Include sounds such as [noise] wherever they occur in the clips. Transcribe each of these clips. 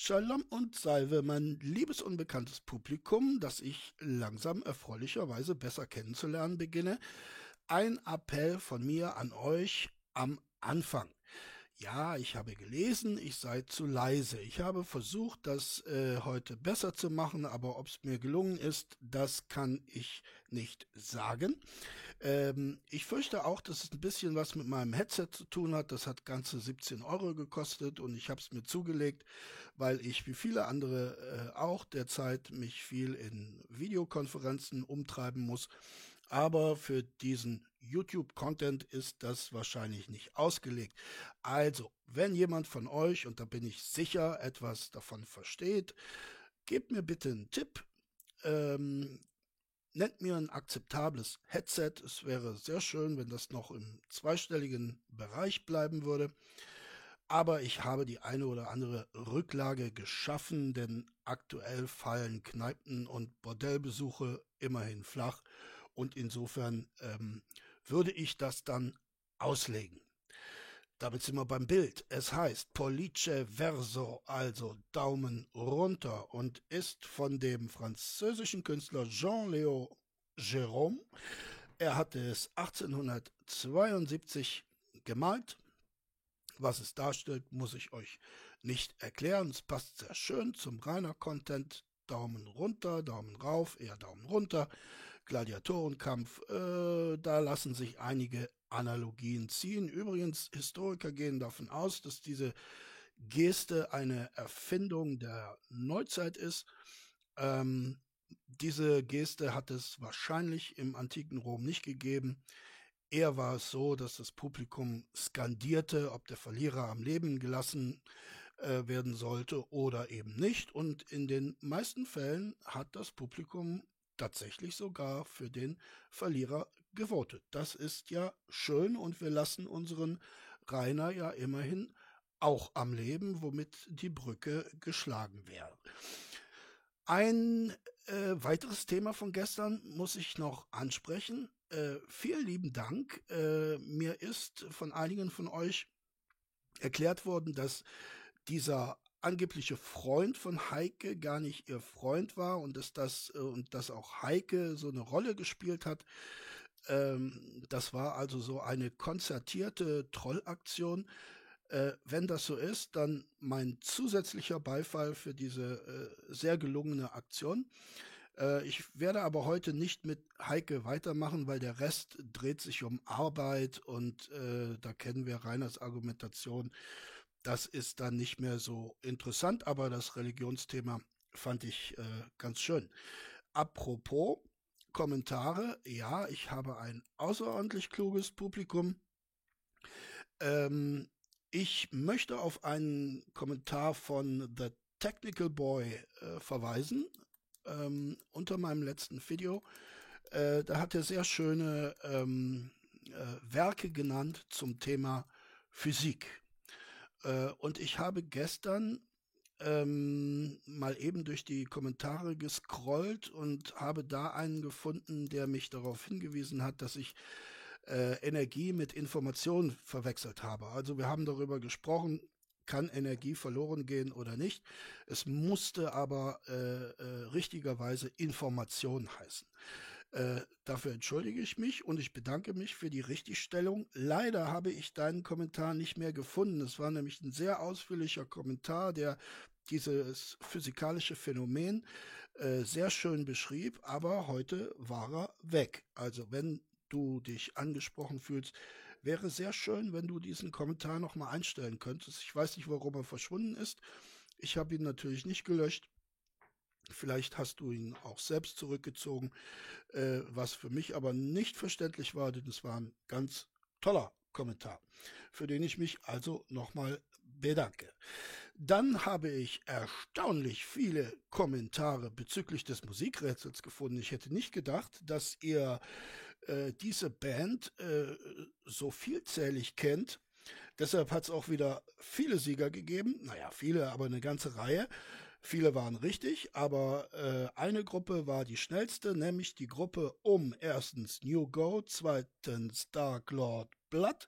Shalom und Salve, mein liebes unbekanntes Publikum, das ich langsam erfreulicherweise besser kennenzulernen beginne. Ein Appell von mir an euch am Anfang. Ja, ich habe gelesen, ich sei zu leise. Ich habe versucht, das äh, heute besser zu machen, aber ob es mir gelungen ist, das kann ich nicht sagen. Ähm, ich fürchte auch, dass es ein bisschen was mit meinem Headset zu tun hat. Das hat ganze 17 Euro gekostet und ich habe es mir zugelegt, weil ich wie viele andere äh, auch derzeit mich viel in Videokonferenzen umtreiben muss. Aber für diesen YouTube-Content ist das wahrscheinlich nicht ausgelegt. Also, wenn jemand von euch, und da bin ich sicher, etwas davon versteht, gebt mir bitte einen Tipp. Ähm, nennt mir ein akzeptables Headset. Es wäre sehr schön, wenn das noch im zweistelligen Bereich bleiben würde. Aber ich habe die eine oder andere Rücklage geschaffen, denn aktuell fallen Kneipen und Bordellbesuche immerhin flach. Und insofern ähm, würde ich das dann auslegen. Damit sind wir beim Bild. Es heißt Pollice Verso, also Daumen runter und ist von dem französischen Künstler Jean-Léo Jérôme. Er hatte es 1872 gemalt. Was es darstellt, muss ich euch nicht erklären. Es passt sehr schön zum reiner Content. Daumen runter, Daumen rauf, eher Daumen runter. Gladiatorenkampf, äh, da lassen sich einige Analogien ziehen. Übrigens, Historiker gehen davon aus, dass diese Geste eine Erfindung der Neuzeit ist. Ähm, diese Geste hat es wahrscheinlich im antiken Rom nicht gegeben. Eher war es so, dass das Publikum skandierte, ob der Verlierer am Leben gelassen äh, werden sollte oder eben nicht. Und in den meisten Fällen hat das Publikum tatsächlich sogar für den Verlierer gewotet. Das ist ja schön und wir lassen unseren Rainer ja immerhin auch am Leben, womit die Brücke geschlagen wäre. Ein äh, weiteres Thema von gestern muss ich noch ansprechen. Äh, vielen lieben Dank. Äh, mir ist von einigen von euch erklärt worden, dass dieser angebliche Freund von Heike gar nicht ihr Freund war und dass das äh, und dass auch Heike so eine Rolle gespielt hat. Ähm, das war also so eine konzertierte Trollaktion. Äh, wenn das so ist, dann mein zusätzlicher Beifall für diese äh, sehr gelungene Aktion. Äh, ich werde aber heute nicht mit Heike weitermachen, weil der Rest dreht sich um Arbeit und äh, da kennen wir Reiners Argumentation das ist dann nicht mehr so interessant, aber das Religionsthema fand ich äh, ganz schön. Apropos Kommentare, ja, ich habe ein außerordentlich kluges Publikum. Ähm, ich möchte auf einen Kommentar von The Technical Boy äh, verweisen, ähm, unter meinem letzten Video. Äh, da hat er sehr schöne ähm, äh, Werke genannt zum Thema Physik. Äh, und ich habe gestern ähm, mal eben durch die Kommentare gescrollt und habe da einen gefunden, der mich darauf hingewiesen hat, dass ich äh, Energie mit Information verwechselt habe. Also wir haben darüber gesprochen, kann Energie verloren gehen oder nicht. Es musste aber äh, äh, richtigerweise Information heißen. Äh, dafür entschuldige ich mich und ich bedanke mich für die Richtigstellung. Leider habe ich deinen Kommentar nicht mehr gefunden. Es war nämlich ein sehr ausführlicher Kommentar, der dieses physikalische Phänomen äh, sehr schön beschrieb, aber heute war er weg. Also wenn du dich angesprochen fühlst, wäre sehr schön, wenn du diesen Kommentar nochmal einstellen könntest. Ich weiß nicht, warum er verschwunden ist. Ich habe ihn natürlich nicht gelöscht. Vielleicht hast du ihn auch selbst zurückgezogen, äh, was für mich aber nicht verständlich war, denn es war ein ganz toller Kommentar, für den ich mich also nochmal bedanke. Dann habe ich erstaunlich viele Kommentare bezüglich des Musikrätsels gefunden. Ich hätte nicht gedacht, dass ihr äh, diese Band äh, so vielzählig kennt. Deshalb hat es auch wieder viele Sieger gegeben. Naja, viele, aber eine ganze Reihe. Viele waren richtig, aber äh, eine Gruppe war die schnellste, nämlich die Gruppe um erstens New Go, zweitens Dark Lord Blood,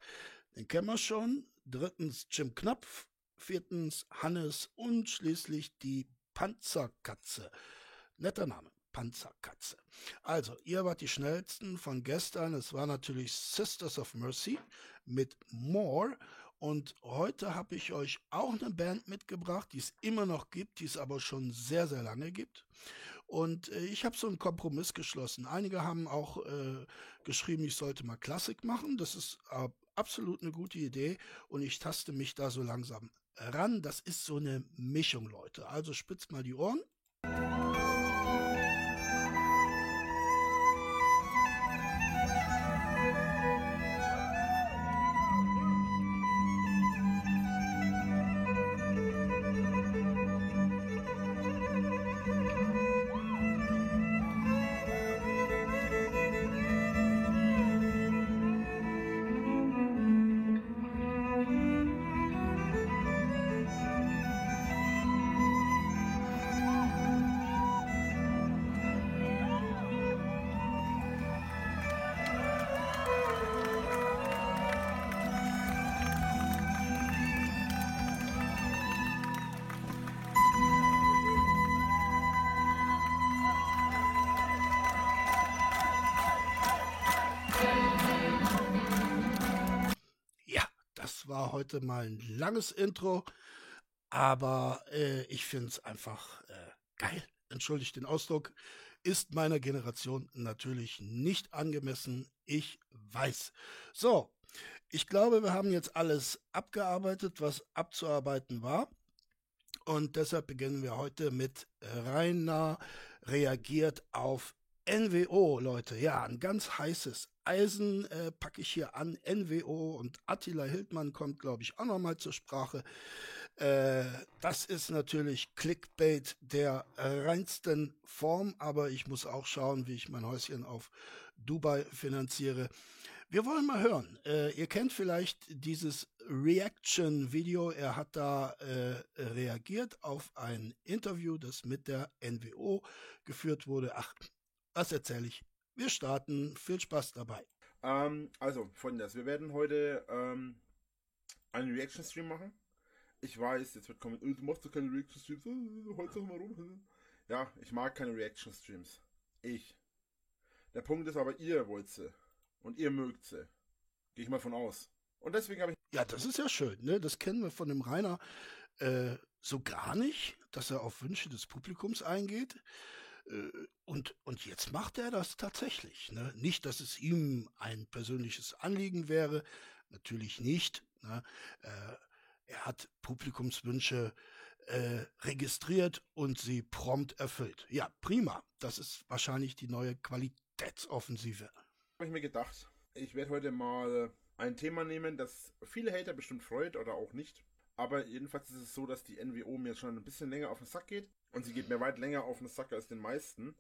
den kennen wir schon, drittens Jim Knopf, viertens Hannes und schließlich die Panzerkatze. Netter Name. Panzerkatze. Also, ihr wart die schnellsten von gestern. Es war natürlich Sisters of Mercy mit More. Und heute habe ich euch auch eine Band mitgebracht, die es immer noch gibt, die es aber schon sehr, sehr lange gibt. Und äh, ich habe so einen Kompromiss geschlossen. Einige haben auch äh, geschrieben, ich sollte mal Klassik machen. Das ist äh, absolut eine gute Idee. Und ich taste mich da so langsam ran. Das ist so eine Mischung, Leute. Also spitzt mal die Ohren. War heute mal ein langes Intro, aber äh, ich finde es einfach äh, geil. Entschuldigt den Ausdruck. Ist meiner Generation natürlich nicht angemessen. Ich weiß. So, ich glaube, wir haben jetzt alles abgearbeitet, was abzuarbeiten war. Und deshalb beginnen wir heute mit Rainer reagiert auf NWO, Leute. Ja, ein ganz heißes Eisen äh, packe ich hier an. NWO und Attila Hildmann kommt, glaube ich, auch nochmal zur Sprache. Äh, das ist natürlich Clickbait der reinsten Form, aber ich muss auch schauen, wie ich mein Häuschen auf Dubai finanziere. Wir wollen mal hören. Äh, ihr kennt vielleicht dieses Reaction-Video. Er hat da äh, reagiert auf ein Interview, das mit der NWO geführt wurde. Ach, was erzähle ich? Wir starten. Viel Spaß dabei. Ähm, also, folgendes. Wir werden heute ähm, einen Reaction-Stream machen. Ich weiß, jetzt wird kommen, oh, du machst doch keine Reaction-Streams. Holz doch mal rum. Ja, ich mag keine Reaction-Streams. Ich. Der Punkt ist aber, ihr wollt sie. Und ihr mögt sie. Gehe ich mal von aus. Und deswegen habe ich. Ja, das ist ja schön, ne? Das kennen wir von dem Rainer äh, so gar nicht, dass er auf Wünsche des Publikums eingeht. Äh, und, und jetzt macht er das tatsächlich. Ne? Nicht, dass es ihm ein persönliches Anliegen wäre, natürlich nicht. Ne? Äh, er hat Publikumswünsche äh, registriert und sie prompt erfüllt. Ja, prima. Das ist wahrscheinlich die neue Qualitätsoffensive. Habe ich mir gedacht, ich werde heute mal ein Thema nehmen, das viele Hater bestimmt freut oder auch nicht. Aber jedenfalls ist es so, dass die NWO mir schon ein bisschen länger auf den Sack geht. Und sie geht mir weit länger auf den Sack als den meisten.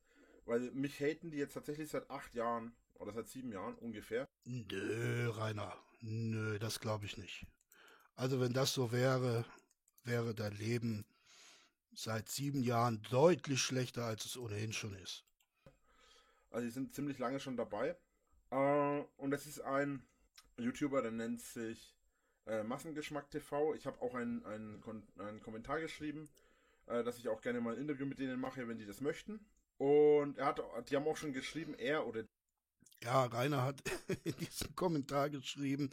Weil mich haten die jetzt tatsächlich seit acht Jahren oder seit sieben Jahren ungefähr. Nö, Rainer. Nö, das glaube ich nicht. Also wenn das so wäre, wäre dein Leben seit sieben Jahren deutlich schlechter, als es ohnehin schon ist. Also die sind ziemlich lange schon dabei. Äh, und das ist ein YouTuber, der nennt sich äh, Massengeschmack TV. Ich habe auch einen, einen, einen Kommentar geschrieben, äh, dass ich auch gerne mal ein Interview mit denen mache, wenn die das möchten. Und er hat, die haben auch schon geschrieben, er oder ja, Rainer hat [laughs] in diesem Kommentar geschrieben,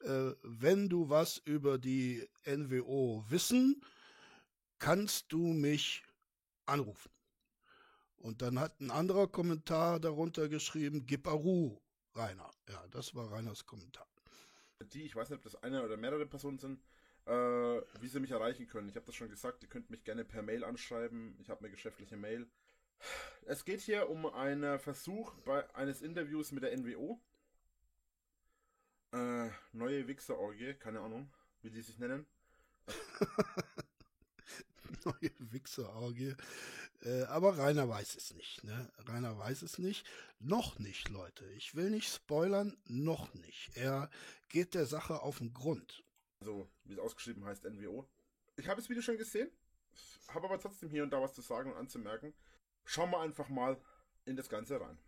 äh, wenn du was über die NWO wissen, kannst du mich anrufen. Und dann hat ein anderer Kommentar darunter geschrieben, gib Aru, Rainer. Ja, das war Rainers Kommentar die, ich weiß nicht, ob das eine oder mehrere Personen sind, äh, wie sie mich erreichen können. Ich habe das schon gesagt, ihr könnt mich gerne per Mail anschreiben. Ich habe eine geschäftliche Mail. Es geht hier um einen Versuch bei eines Interviews mit der NWO. Äh, neue Wichserorgie, keine Ahnung, wie die sich nennen. [laughs] neue Wichserorgie. Äh, aber Rainer weiß es nicht. Ne? Rainer weiß es nicht. Noch nicht, Leute. Ich will nicht spoilern, noch nicht. Er geht der Sache auf den Grund. Also, wie es ausgeschrieben heißt, NWO. Ich habe das Video schon gesehen, habe aber trotzdem hier und da was zu sagen und anzumerken. Schauen wir einfach mal in das Ganze rein.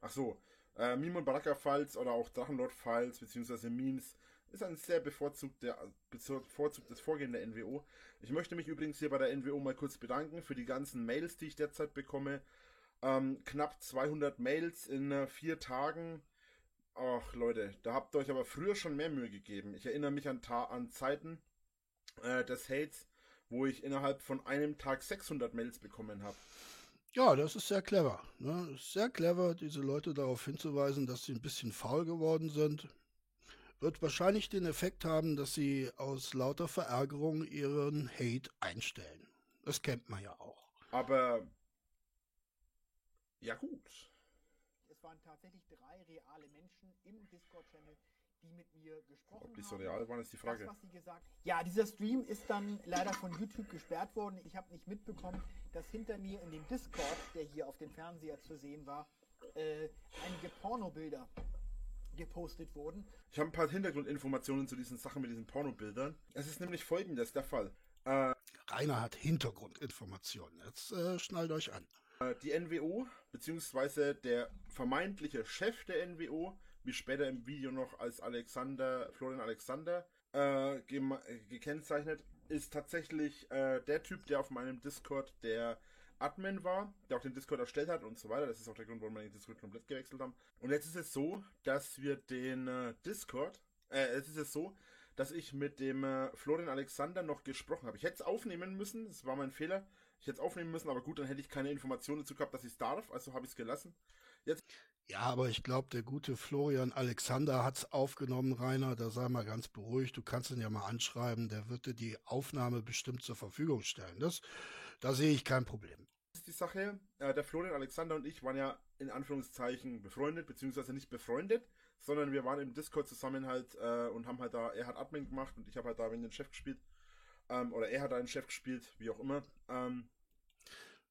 Ach so, äh, Meme und Baraka Files oder auch Drachenlord Files beziehungsweise Memes ist ein sehr bevorzugter, bevorzugtes Vorgehen der NWO. Ich möchte mich übrigens hier bei der NWO mal kurz bedanken für die ganzen Mails, die ich derzeit bekomme. Ähm, knapp 200 Mails in äh, vier Tagen. Ach Leute, da habt ihr euch aber früher schon mehr Mühe gegeben. Ich erinnere mich an, Ta an Zeiten äh, des Hates, wo ich innerhalb von einem Tag 600 Mails bekommen habe. Ja, das ist sehr clever. Ne? Sehr clever, diese Leute darauf hinzuweisen, dass sie ein bisschen faul geworden sind. Wird wahrscheinlich den Effekt haben, dass sie aus lauter Verärgerung ihren Hate einstellen. Das kennt man ja auch. Aber ja gut. Es waren tatsächlich drei reale Menschen im Discord-Channel, die mit mir gesprochen. Ob die so real waren, ist die Frage. Das, was sie gesagt Ja, dieser Stream ist dann leider von YouTube gesperrt worden. Ich habe nicht mitbekommen, dass hinter mir in dem Discord, der hier auf dem Fernseher zu sehen war, äh, einige Pornobilder gepostet wurden. Ich habe ein paar Hintergrundinformationen zu diesen Sachen mit diesen Pornobildern. Es ist nämlich folgendes der Fall. Äh, Rainer hat Hintergrundinformationen. Jetzt äh, schnallt euch an. Äh, die NWO, beziehungsweise der vermeintliche Chef der NWO, wie später im Video noch als Alexander, Florian Alexander äh, gekennzeichnet, ist tatsächlich äh, der Typ, der auf meinem Discord der Admin war, der auch den Discord erstellt hat und so weiter. Das ist auch der Grund, warum wir den Discord komplett gewechselt haben. Und jetzt ist es so, dass wir den äh, Discord, äh, es ist es so, dass ich mit dem äh, Florian Alexander noch gesprochen habe. Ich hätte es aufnehmen müssen, das war mein Fehler. Ich hätte es aufnehmen müssen, aber gut, dann hätte ich keine Informationen dazu gehabt, dass ich es darf, also habe ich es gelassen. Jetzt. Ja, aber ich glaube, der gute Florian Alexander hat es aufgenommen, Rainer. Da sei mal ganz beruhigt. Du kannst ihn ja mal anschreiben. Der wird dir die Aufnahme bestimmt zur Verfügung stellen. Das, da sehe ich kein Problem. Das ist die Sache. Äh, der Florian Alexander und ich waren ja in Anführungszeichen befreundet, beziehungsweise nicht befreundet, sondern wir waren im Discord zusammen halt äh, und haben halt da, er hat Admin gemacht und ich habe halt da den Chef gespielt. Ähm, oder er hat einen Chef gespielt, wie auch immer. Ähm,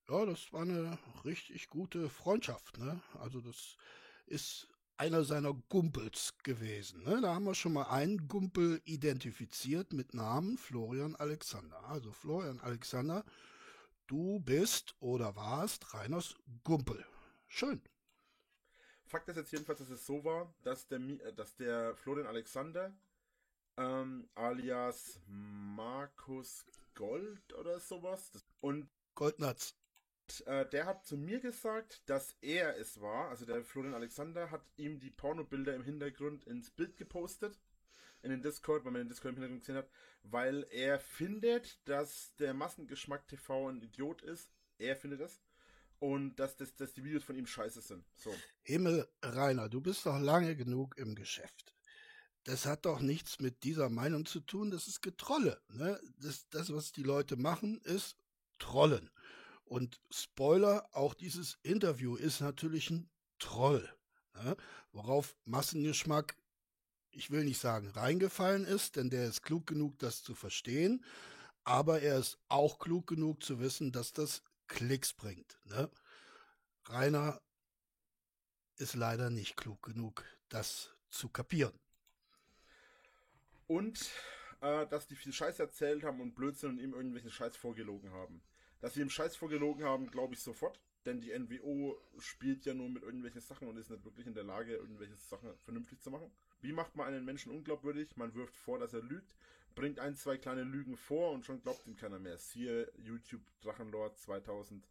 ja, das war eine richtig gute Freundschaft, ne? Also das ist einer seiner Gumpels gewesen. Ne? Da haben wir schon mal einen Gumpel identifiziert mit Namen Florian Alexander. Also Florian Alexander, du bist oder warst Reiners Gumpel. Schön. Fakt ist jetzt jedenfalls, dass es so war, dass der, dass der Florian Alexander ähm, alias Markus Gold oder sowas und Goldnatz äh, der hat zu mir gesagt, dass er es war, also der Florian Alexander hat ihm die Pornobilder im Hintergrund ins Bild gepostet, in den Discord, weil man den Discord im Hintergrund gesehen hat, weil er findet, dass der Massengeschmack TV ein Idiot ist. Er findet das. Und dass, dass, dass die Videos von ihm scheiße sind. So. Himmel, Rainer, du bist doch lange genug im Geschäft. Das hat doch nichts mit dieser Meinung zu tun, das ist Getrolle. Ne? Das, das, was die Leute machen, ist Trollen. Und Spoiler, auch dieses Interview ist natürlich ein Troll, ne? worauf Massengeschmack, ich will nicht sagen reingefallen ist, denn der ist klug genug, das zu verstehen, aber er ist auch klug genug zu wissen, dass das Klicks bringt. Ne? Rainer ist leider nicht klug genug, das zu kapieren. Und äh, dass die viel Scheiß erzählt haben und Blödsinn und ihm irgendwelchen Scheiß vorgelogen haben. Dass sie im Scheiß vorgelogen haben, glaube ich sofort. Denn die NWO spielt ja nur mit irgendwelchen Sachen und ist nicht wirklich in der Lage, irgendwelche Sachen vernünftig zu machen. Wie macht man einen Menschen unglaubwürdig? Man wirft vor, dass er lügt, bringt ein, zwei kleine Lügen vor und schon glaubt ihm keiner mehr. Siehe YouTube Drachenlord 2011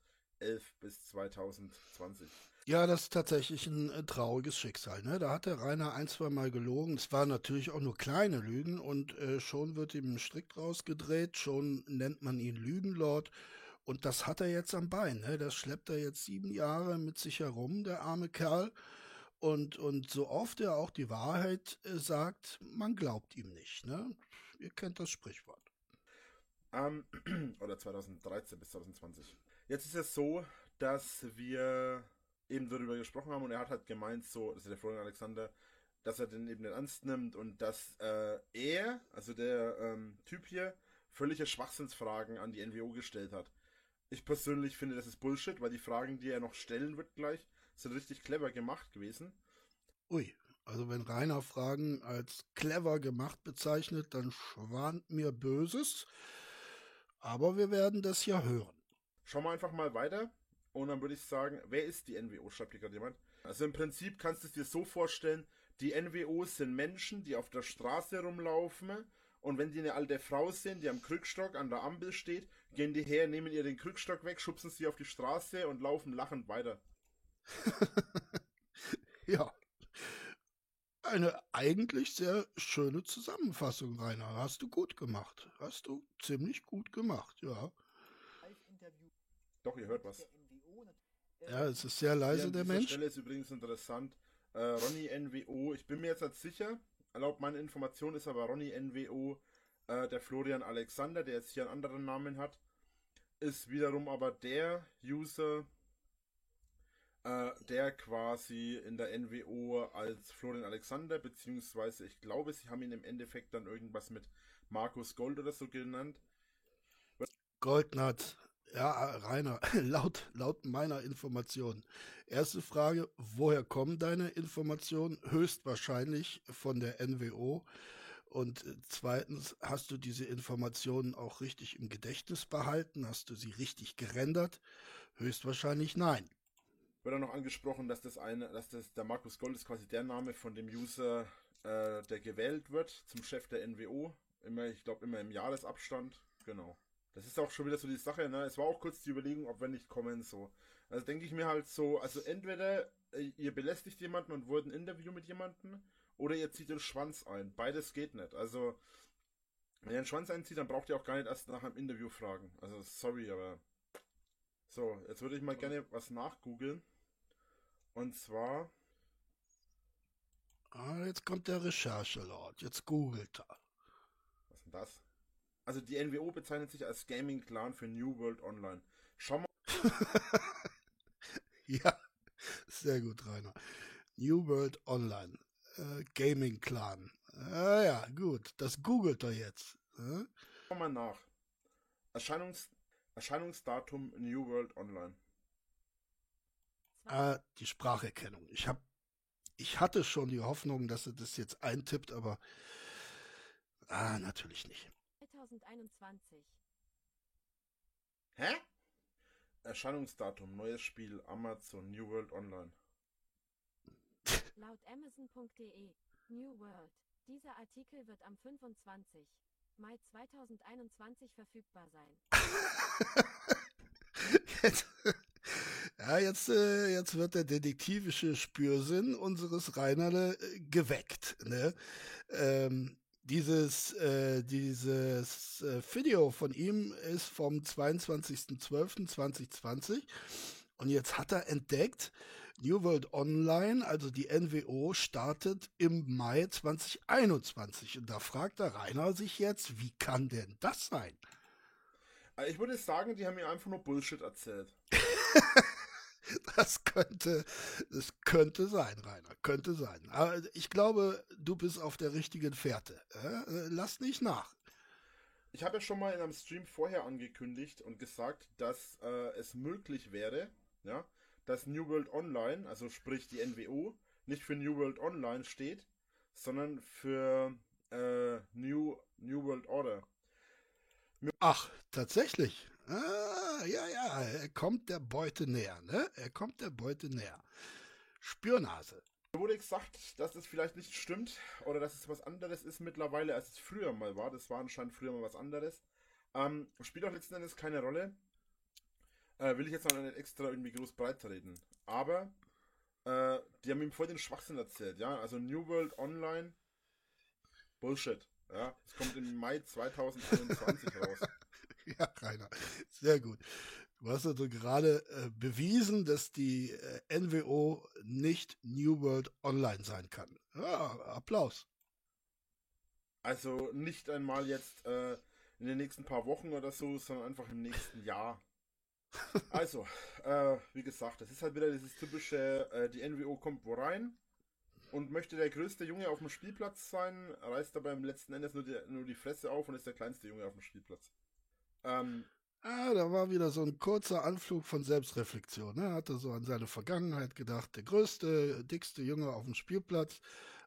bis 2020. Ja, das ist tatsächlich ein äh, trauriges Schicksal. Ne? Da hat der Rainer ein, zwei Mal gelogen. Es waren natürlich auch nur kleine Lügen und äh, schon wird ihm ein Strick rausgedreht. Schon nennt man ihn Lügenlord. Und das hat er jetzt am Bein. Ne? Das schleppt er jetzt sieben Jahre mit sich herum, der arme Kerl. Und, und so oft er auch die Wahrheit äh, sagt, man glaubt ihm nicht. Ne? Ihr kennt das Sprichwort. Um, [clears throat] oder 2013 bis 2020. Jetzt ist es so, dass wir eben darüber gesprochen haben und er hat halt gemeint, so, also der Florian Alexander, dass er den eben nicht ernst nimmt und dass äh, er, also der ähm, Typ hier, völlige Schwachsinnsfragen an die NWO gestellt hat. Ich persönlich finde, das ist Bullshit, weil die Fragen, die er noch stellen wird gleich, sind richtig clever gemacht gewesen. Ui, also wenn Rainer Fragen als clever gemacht bezeichnet, dann schwant mir Böses. Aber wir werden das ja hören. Schauen wir einfach mal weiter. Und dann würde ich sagen, wer ist die NWO? Schreibt hier gerade jemand. Also im Prinzip kannst du es dir so vorstellen, die NWOs sind Menschen, die auf der Straße rumlaufen und wenn die eine alte Frau sind, die am Krückstock an der Ampel steht, gehen die her, nehmen ihr den Krückstock weg, schubsen sie auf die Straße und laufen lachend weiter. [laughs] ja. Eine eigentlich sehr schöne Zusammenfassung, Rainer. Hast du gut gemacht. Hast du ziemlich gut gemacht, ja. Doch, ihr hört was. Ja, es ist sehr leise, der Mensch. Stelle ist übrigens interessant. Äh, Ronny NWO, ich bin mir jetzt nicht sicher, erlaubt meine Information ist aber Ronny NWO, äh, der Florian Alexander, der jetzt hier einen anderen Namen hat, ist wiederum aber der User, äh, der quasi in der NWO als Florian Alexander, beziehungsweise ich glaube, sie haben ihn im Endeffekt dann irgendwas mit Markus Gold oder so genannt. Goldnut, ja, Rainer, [laughs] laut, laut meiner Information. Erste Frage, woher kommen deine Informationen? Höchstwahrscheinlich von der NWO. Und zweitens, hast du diese Informationen auch richtig im Gedächtnis behalten? Hast du sie richtig gerendert? Höchstwahrscheinlich nein. Wird auch noch angesprochen, dass das eine, dass das der Markus Gold ist quasi der Name von dem User, äh, der gewählt wird zum Chef der NWO. Immer, ich glaube, immer im Jahresabstand. Genau. Das ist auch schon wieder so die Sache, ne? Es war auch kurz die Überlegung, ob wir nicht kommen, so. Also denke ich mir halt so, also entweder äh, ihr belästigt jemanden und wollt ein Interview mit jemandem, oder ihr zieht den Schwanz ein. Beides geht nicht. Also, wenn ihr den Schwanz einzieht, dann braucht ihr auch gar nicht erst nach einem Interview fragen. Also, sorry, aber. So, jetzt würde ich mal gerne was nachgoogeln. Und zwar. Ah, jetzt kommt der Recherchelord. Jetzt googelt er. Was ist denn das? Also die NWO bezeichnet sich als Gaming Clan für New World Online. Schau mal. [laughs] ja, sehr gut, Rainer. New World Online. Äh, Gaming Clan. Ah ja, gut. Das googelt er jetzt. Äh? Schau mal nach. Erscheinungs Erscheinungsdatum New World Online. Ah, die Spracherkennung. Ich hab, ich hatte schon die Hoffnung, dass er das jetzt eintippt, aber ah, natürlich nicht. 2021. Hä? Erscheinungsdatum, neues Spiel, Amazon, New World Online. Laut Amazon.de, New World. Dieser Artikel wird am 25. Mai 2021 verfügbar sein. jetzt, ja, jetzt, äh, jetzt wird der detektivische Spürsinn unseres Reinerde äh, geweckt. Ne? Ähm, dieses, äh, dieses äh, Video von ihm ist vom 22.12.2020 und jetzt hat er entdeckt, New World Online, also die NWO, startet im Mai 2021. Und da fragt der Rainer sich jetzt, wie kann denn das sein? Äh, ich würde sagen, die haben mir einfach nur Bullshit erzählt. [laughs] [laughs] Das könnte, das könnte sein, Rainer, könnte sein. Aber ich glaube, du bist auf der richtigen Fährte. Äh, lass nicht nach. Ich habe ja schon mal in einem Stream vorher angekündigt und gesagt, dass äh, es möglich wäre, ja, dass New World Online, also sprich die NWO, nicht für New World Online steht, sondern für äh, New, New World Order. Ach, tatsächlich. Ah, ja, ja, er kommt der Beute näher, ne? Er kommt der Beute näher. Spürnase. Wurde gesagt, dass es vielleicht nicht stimmt oder dass es was anderes ist mittlerweile, als es früher mal war. Das war anscheinend früher mal was anderes. Ähm, spielt auch letzten Endes keine Rolle. Äh, will ich jetzt noch nicht extra irgendwie groß breit reden. Aber äh, die haben ihm voll den Schwachsinn erzählt, ja. Also New World Online Bullshit. Ja, es kommt im Mai 2021 raus. [laughs] Ja, Rainer, sehr gut. Du hast also gerade äh, bewiesen, dass die äh, NWO nicht New World Online sein kann. Ja, Applaus. Also nicht einmal jetzt äh, in den nächsten paar Wochen oder so, sondern einfach im nächsten Jahr. [laughs] Also, äh, wie gesagt, das ist halt wieder dieses typische, äh, die NWO kommt wo rein und möchte der größte Junge auf dem Spielplatz sein, reißt dabei im letzten Endes nur die, nur die Fresse auf und ist der kleinste Junge auf dem Spielplatz. Ähm, ah, da war wieder so ein kurzer Anflug von Selbstreflexion. Er ne? hatte so an seine Vergangenheit gedacht. Der größte, dickste Junge auf dem Spielplatz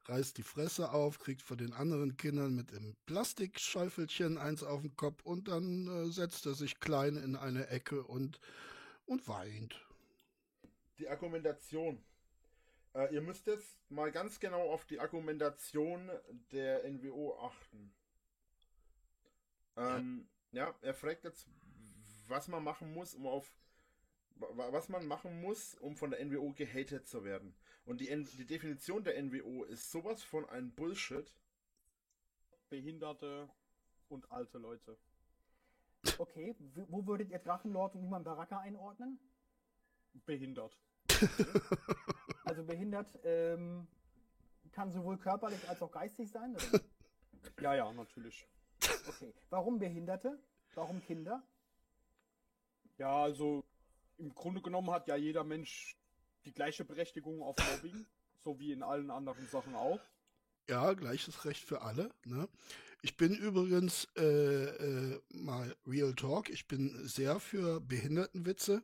reißt die Fresse auf, kriegt von den anderen Kindern mit dem Plastikschäufelchen eins auf den Kopf und dann äh, setzt er sich klein in eine Ecke und, und weint. Die Argumentation, Äh, ihr müsst jetzt mal ganz genau auf die Argumentation der NWO achten. Ähm, ja. Er fragt jetzt, was man machen muss, um auf wa- was man machen muss, um von der NWO gehatet zu werden. Und die, N die Definition der NWO ist sowas von ein Bullshit. Behinderte und alte Leute. Okay, wo würdet ihr Drachenlord und Iman Baraka einordnen? Behindert. Also behindert ähm, kann sowohl körperlich als auch geistig sein? Oder? Ja, ja, natürlich. Okay. Warum Behinderte? Warum Kinder? Ja, also im Grunde genommen hat ja jeder Mensch die gleiche Berechtigung auf Mobbing, [laughs] so wie in allen anderen Sachen auch. Ja, gleiches Recht für alle. Ne? Ich bin übrigens äh, äh, mal Real Talk. Ich bin sehr für Behindertenwitze,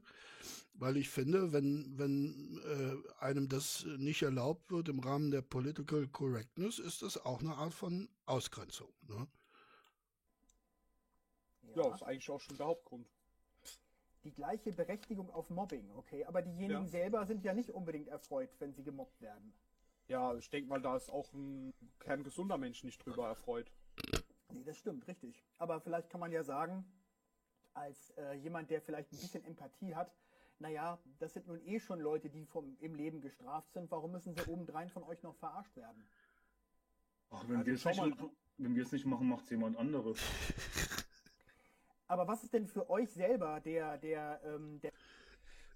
weil ich finde, wenn, wenn äh, einem das nicht erlaubt wird im Rahmen der Political Correctness, ist das auch eine Art von Ausgrenzung. Ne? Ja, ist eigentlich auch schon der Hauptgrund. Die gleiche Berechtigung auf Mobbing, okay. Aber diejenigen Ja. selber sind ja nicht unbedingt erfreut, wenn sie gemobbt werden. Ja, ich denke mal, da ist auch ein kerngesunder Mensch nicht drüber erfreut. Nee, das stimmt, richtig. Aber vielleicht kann man ja sagen, als äh, jemand, der vielleicht ein bisschen Empathie hat, naja, das sind nun eh schon Leute, die vom, im Leben gestraft sind. Warum müssen sie obendrein von euch noch verarscht werden? Ach, wenn Also wir es schau nicht, mal. machen- wenn wir es nicht machen, macht es jemand anderes. [laughs] Aber was ist denn für euch selber der, der, ähm, der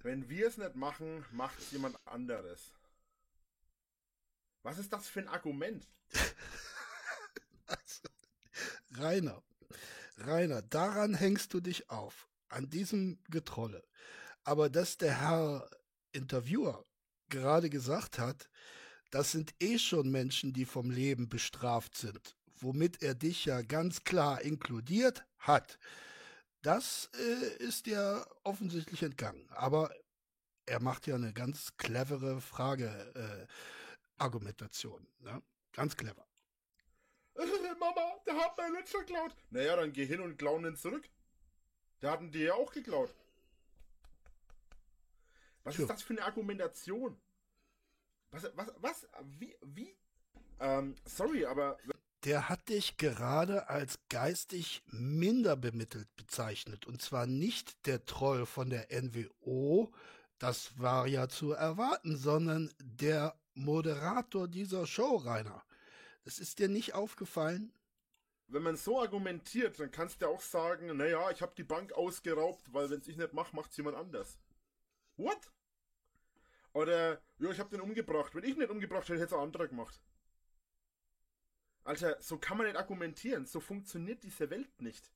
Wenn wir es nicht machen, macht es jemand anderes. Was ist das für ein Argument? [laughs] Also, Rainer, Rainer, daran hängst du dich auf, an diesem Getrolle. Aber dass der Herr Interviewer gerade gesagt hat, das sind eh schon Menschen, die vom Leben bestraft sind, womit er dich ja ganz klar inkludiert hat. Das äh, ist dir offensichtlich entgangen. Aber er macht ja eine ganz clevere Frage, äh, Argumentation. Ne? Ganz clever. [laughs] Mama, der hat mein Litsch geklaut. Naja, dann geh hin und klauen ihn zurück. Der hatten die ja auch geklaut. Was Tja. ist das für eine Argumentation? Was, was, was, wie, wie? Ähm, sorry, aber Der hat dich gerade als geistig minder bemittelt bezeichnet. Und zwar nicht der Troll von der NWO, das war ja zu erwarten, sondern der Moderator dieser Show, Rainer. Das ist dir nicht aufgefallen? wenn man so argumentiert, dann kannst du auch sagen, naja, ich habe die Bank ausgeraubt, weil wenn ich nicht mache, macht's jemand anders. What? Oder, ja, ich habe den umgebracht. Wenn ich nicht umgebracht hätte, hätte es ein anderer gemacht. Alter, so kann man nicht argumentieren. So funktioniert diese Welt nicht.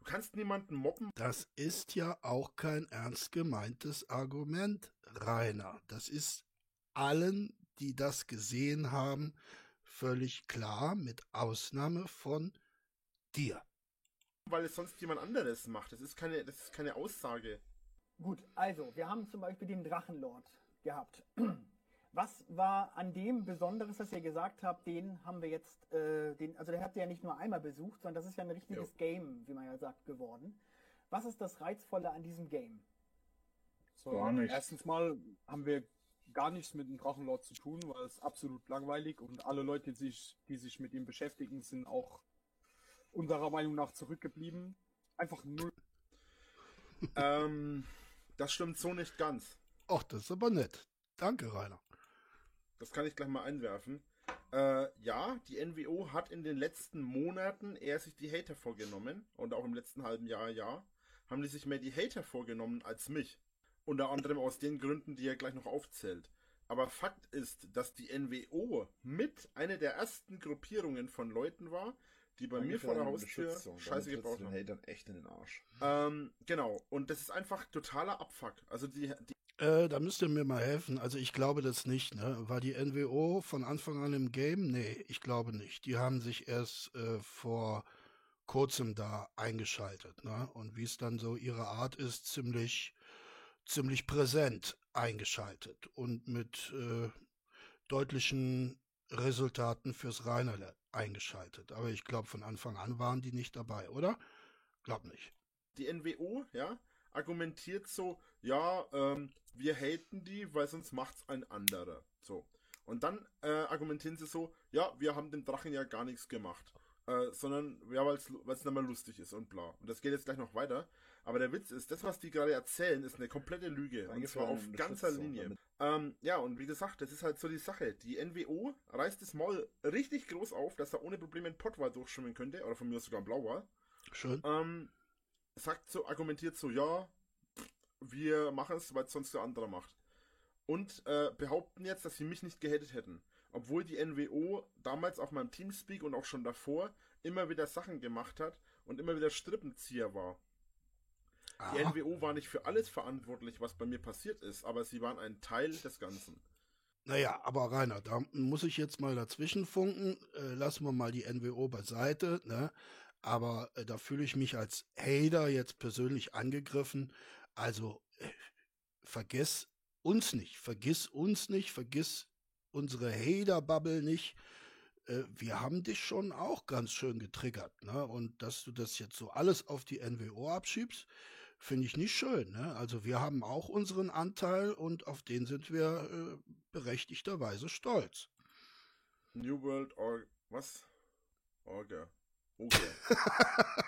Du kannst niemanden mobben. Das ist ja auch kein ernst gemeintes Argument, Rainer. Das ist allen, die das gesehen haben, völlig klar, mit Ausnahme von dir. weil es sonst jemand anderes macht. Das ist keine, das ist keine Aussage. Gut, also, wir haben zum Beispiel den Drachenlord gehabt. Was war an dem Besonderes, dass ihr gesagt habt, den haben wir jetzt, äh, den, also der habt ihr ja nicht nur einmal besucht, sondern das ist ja ein richtiges Jo. Game, wie man ja sagt, geworden. Was ist das Reizvolle an diesem Game? So, Gar nichts. Erstens mal haben wir gar nichts mit dem Drachenlord zu tun, weil es absolut langweilig und alle Leute, die sich, die sich mit ihm beschäftigen, sind auch unserer Meinung nach zurückgeblieben. Einfach null. [laughs] ähm, das stimmt so nicht ganz. Och, das ist aber nett. Danke, Rainer. Das kann ich gleich mal einwerfen. Äh, ja, die NWO hat in den letzten Monaten eher sich die Hater vorgenommen und auch im letzten halben Jahr, ja, haben die sich mehr die Hater vorgenommen als mich. Unter anderem aus den Gründen, die er gleich noch aufzählt. Aber Fakt ist, dass die NWO mit einer der ersten Gruppierungen von Leuten war, die bei mir vor der Haustür Scheiße gebaut haben. Hatern echt in den Arsch. Ähm, genau. Und das ist einfach totaler Abfuck. Also die, die Äh, da müsst ihr mir mal helfen. Also ich glaube das nicht, ne? War die NWO von Anfang an im Game? Nee, ich glaube nicht. Die haben sich erst äh, vor kurzem da eingeschaltet, ne? Und wie es dann so ihre Art ist, ziemlich, ziemlich präsent eingeschaltet und mit äh, deutlichen Resultaten fürs Reinerle eingeschaltet. Aber ich glaube, von Anfang an waren die nicht dabei, oder? Glaub nicht. die NWO, ja, argumentiert so, ja, ähm, wir haten die, weil sonst macht's ein anderer. So. Und dann äh, argumentieren sie so, ja, wir haben dem Drachen ja gar nichts gemacht. Äh, sondern, ja, weil es nicht mal lustig ist und bla. Und das geht jetzt gleich noch weiter. Aber der Witz ist, das, was die gerade erzählen, ist eine komplette Lüge. Und zwar auf ganzer Linie. Ähm, ja, und wie gesagt, das ist halt so die Sache. Die NWO reißt das Maul richtig groß auf, dass er ohne Probleme ein Pottwal durchschwimmen könnte, oder von mir sogar ein Blauwal. Schön. Ähm, sagt so, argumentiert so, ja, wir machen es, weil es sonst der andere macht. Und äh, behaupten jetzt, dass sie mich nicht gehatet hätten. Obwohl die NWO damals auf meinem Teamspeak und auch schon davor immer wieder Sachen gemacht hat und immer wieder Strippenzieher war. Die Aha. NWO war nicht für alles verantwortlich, was bei mir passiert ist, aber sie waren ein Teil des Ganzen. Naja, aber Rainer, da muss ich jetzt mal dazwischen funken. Äh, lassen wir mal die NWO beiseite, ne? Aber äh, da fühle ich mich als Hater jetzt persönlich angegriffen. Also äh, vergiss uns nicht, vergiss uns nicht, vergiss unsere Hater-Bubble nicht. Äh, wir haben dich schon auch ganz schön getriggert, ne? Und dass du das jetzt so alles auf die NWO abschiebst, finde ich nicht schön. Ne? Also wir haben auch unseren Anteil und auf den sind wir äh, berechtigterweise stolz. New World Or was? Orga. Orga. [laughs]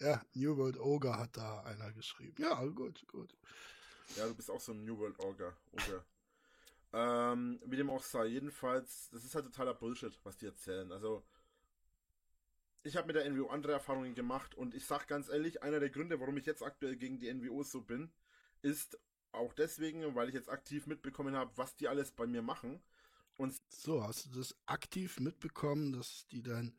ja, New World Ogre hat da einer geschrieben. Ja, gut, gut. Ja, du bist auch so ein New World Orga. Orga. Ähm, wie dem auch sei, jedenfalls, das ist halt totaler Bullshit, was die erzählen. Also, ich habe mit der NWO andere Erfahrungen gemacht und ich sag ganz ehrlich, einer der Gründe, warum ich jetzt aktuell gegen die NWO so bin, ist auch deswegen, weil ich jetzt aktiv mitbekommen habe, was die alles bei mir machen. Und So, hast du das aktiv mitbekommen, dass die dein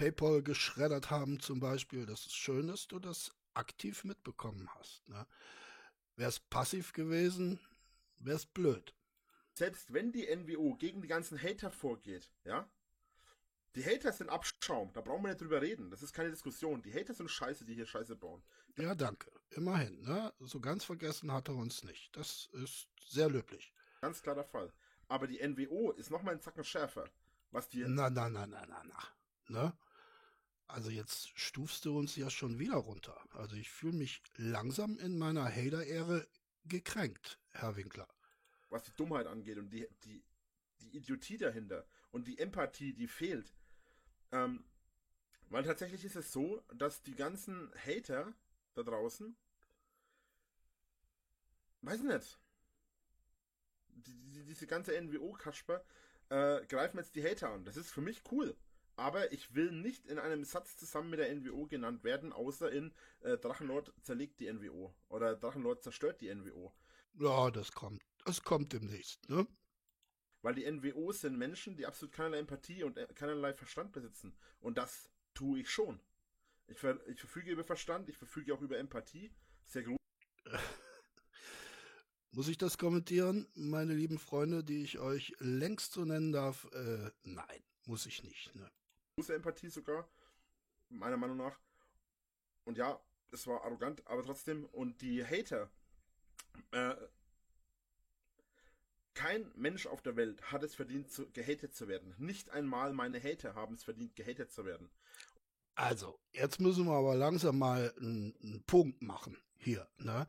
PayPal geschreddert haben zum Beispiel? Das ist schön, dass du das aktiv mitbekommen hast. Ne? Wäre es passiv gewesen, wäre es blöd. selbst wenn die NWO gegen die ganzen Hater vorgeht, ja, die Hater sind Abschaum, da brauchen wir nicht drüber reden. Das ist keine Diskussion. Die Hater sind scheiße, die hier Scheiße bauen. Ja, danke. Immerhin. Ne? So ganz vergessen hat er uns nicht. Das ist sehr löblich. Ganz klar der Fall. Aber die NWO ist nochmal einen Zacken schärfer. Was die. Na, na, na, na, na, na. Ne? Also jetzt stufst du uns ja schon wieder runter. Also ich fühle mich langsam in meiner Hater-Ehre gekränkt, Herr Winkler. was die Dummheit angeht und die, die, die Idiotie dahinter und die Empathie, die fehlt. Ähm, weil tatsächlich ist es so, dass die ganzen Hater da draußen, weiß nicht, die, die, diese ganze NWO-Kasper äh, greifen jetzt die Hater an. Das ist für mich cool. Aber ich will nicht in einem Satz zusammen mit der NWO genannt werden, außer in äh, Drachenlord zerlegt die NWO oder Drachenlord zerstört die NWO. Ja, das kommt. Das kommt demnächst, ne? Weil die NWOs sind Menschen, die absolut keinerlei Empathie und äh, keinerlei Verstand besitzen. Und das tue ich schon. Ich, ver ich verfüge über Verstand, ich verfüge auch über Empathie. Sehr groß. [laughs] Muss ich das kommentieren, meine lieben Freunde, die ich euch längst so nennen darf? Äh, nein, muss ich nicht. Ne? Große Empathie sogar, meiner Meinung nach. Und ja, es war arrogant, aber trotzdem. Und die Hater, äh, kein Mensch auf der Welt hat es verdient, zu, gehatet zu werden. Nicht einmal meine Hater haben es verdient, gehatet zu werden. Also, jetzt müssen wir aber langsam mal einen, Punkt machen hier. Ne?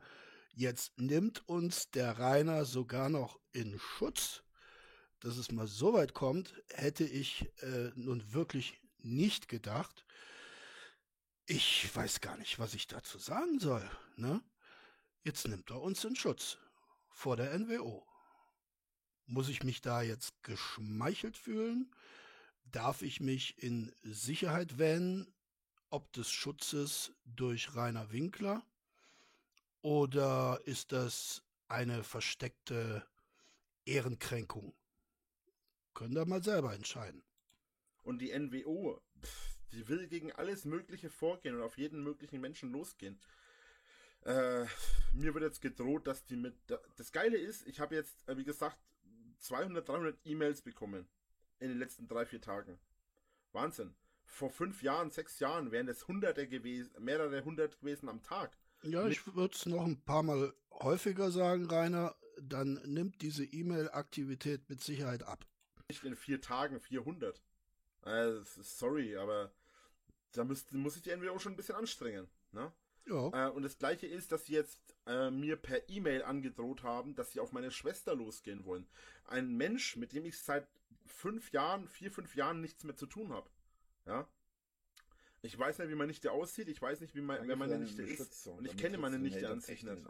Jetzt nimmt uns der Rainer sogar noch in Schutz. Dass es mal so weit kommt, hätte ich äh, nun wirklich nicht gedacht. Ich weiß gar nicht, was ich dazu sagen soll. Ne? Jetzt nimmt er uns in Schutz vor der NWO. Muss ich mich da jetzt geschmeichelt fühlen? Darf ich mich in Sicherheit wähnen, ob des Schutzes durch Rainer Winkler? Oder ist das eine versteckte Ehrenkränkung? Könnt ihr mal selber entscheiden. Und die NWO, pff, die will gegen alles Mögliche vorgehen und auf jeden möglichen Menschen losgehen. Äh, mir wird jetzt gedroht, dass die mit. Das Geile ist, ich habe jetzt, äh, wie gesagt, 200, 300 E-Mails bekommen in den letzten drei, vier Tagen. Wahnsinn. Vor fünf Jahren, sechs Jahren wären es Hunderte gewesen, mehrere hundert gewesen am Tag. Ja, ich würde es noch ein paar Mal häufiger sagen, Rainer. Dann nimmt diese E-Mail-Aktivität mit Sicherheit ab. Nicht in vier Tagen 400. Äh, sorry, aber da muss, muss sich die NWO schon ein bisschen anstrengen. Ne? Ja. Äh, und das gleiche ist, dass sie jetzt äh, mir per E-Mail angedroht haben, dass sie auf meine Schwester losgehen wollen. Ein Mensch, mit dem ich seit fünf Jahren, vier, fünf Jahren nichts mehr zu tun habe. Ja. Ich weiß nicht, wie meine Nichte aussieht, ich weiß nicht, wie mein, wer meine Nichte ist. Und ich kenne meine Nichte an sich nicht.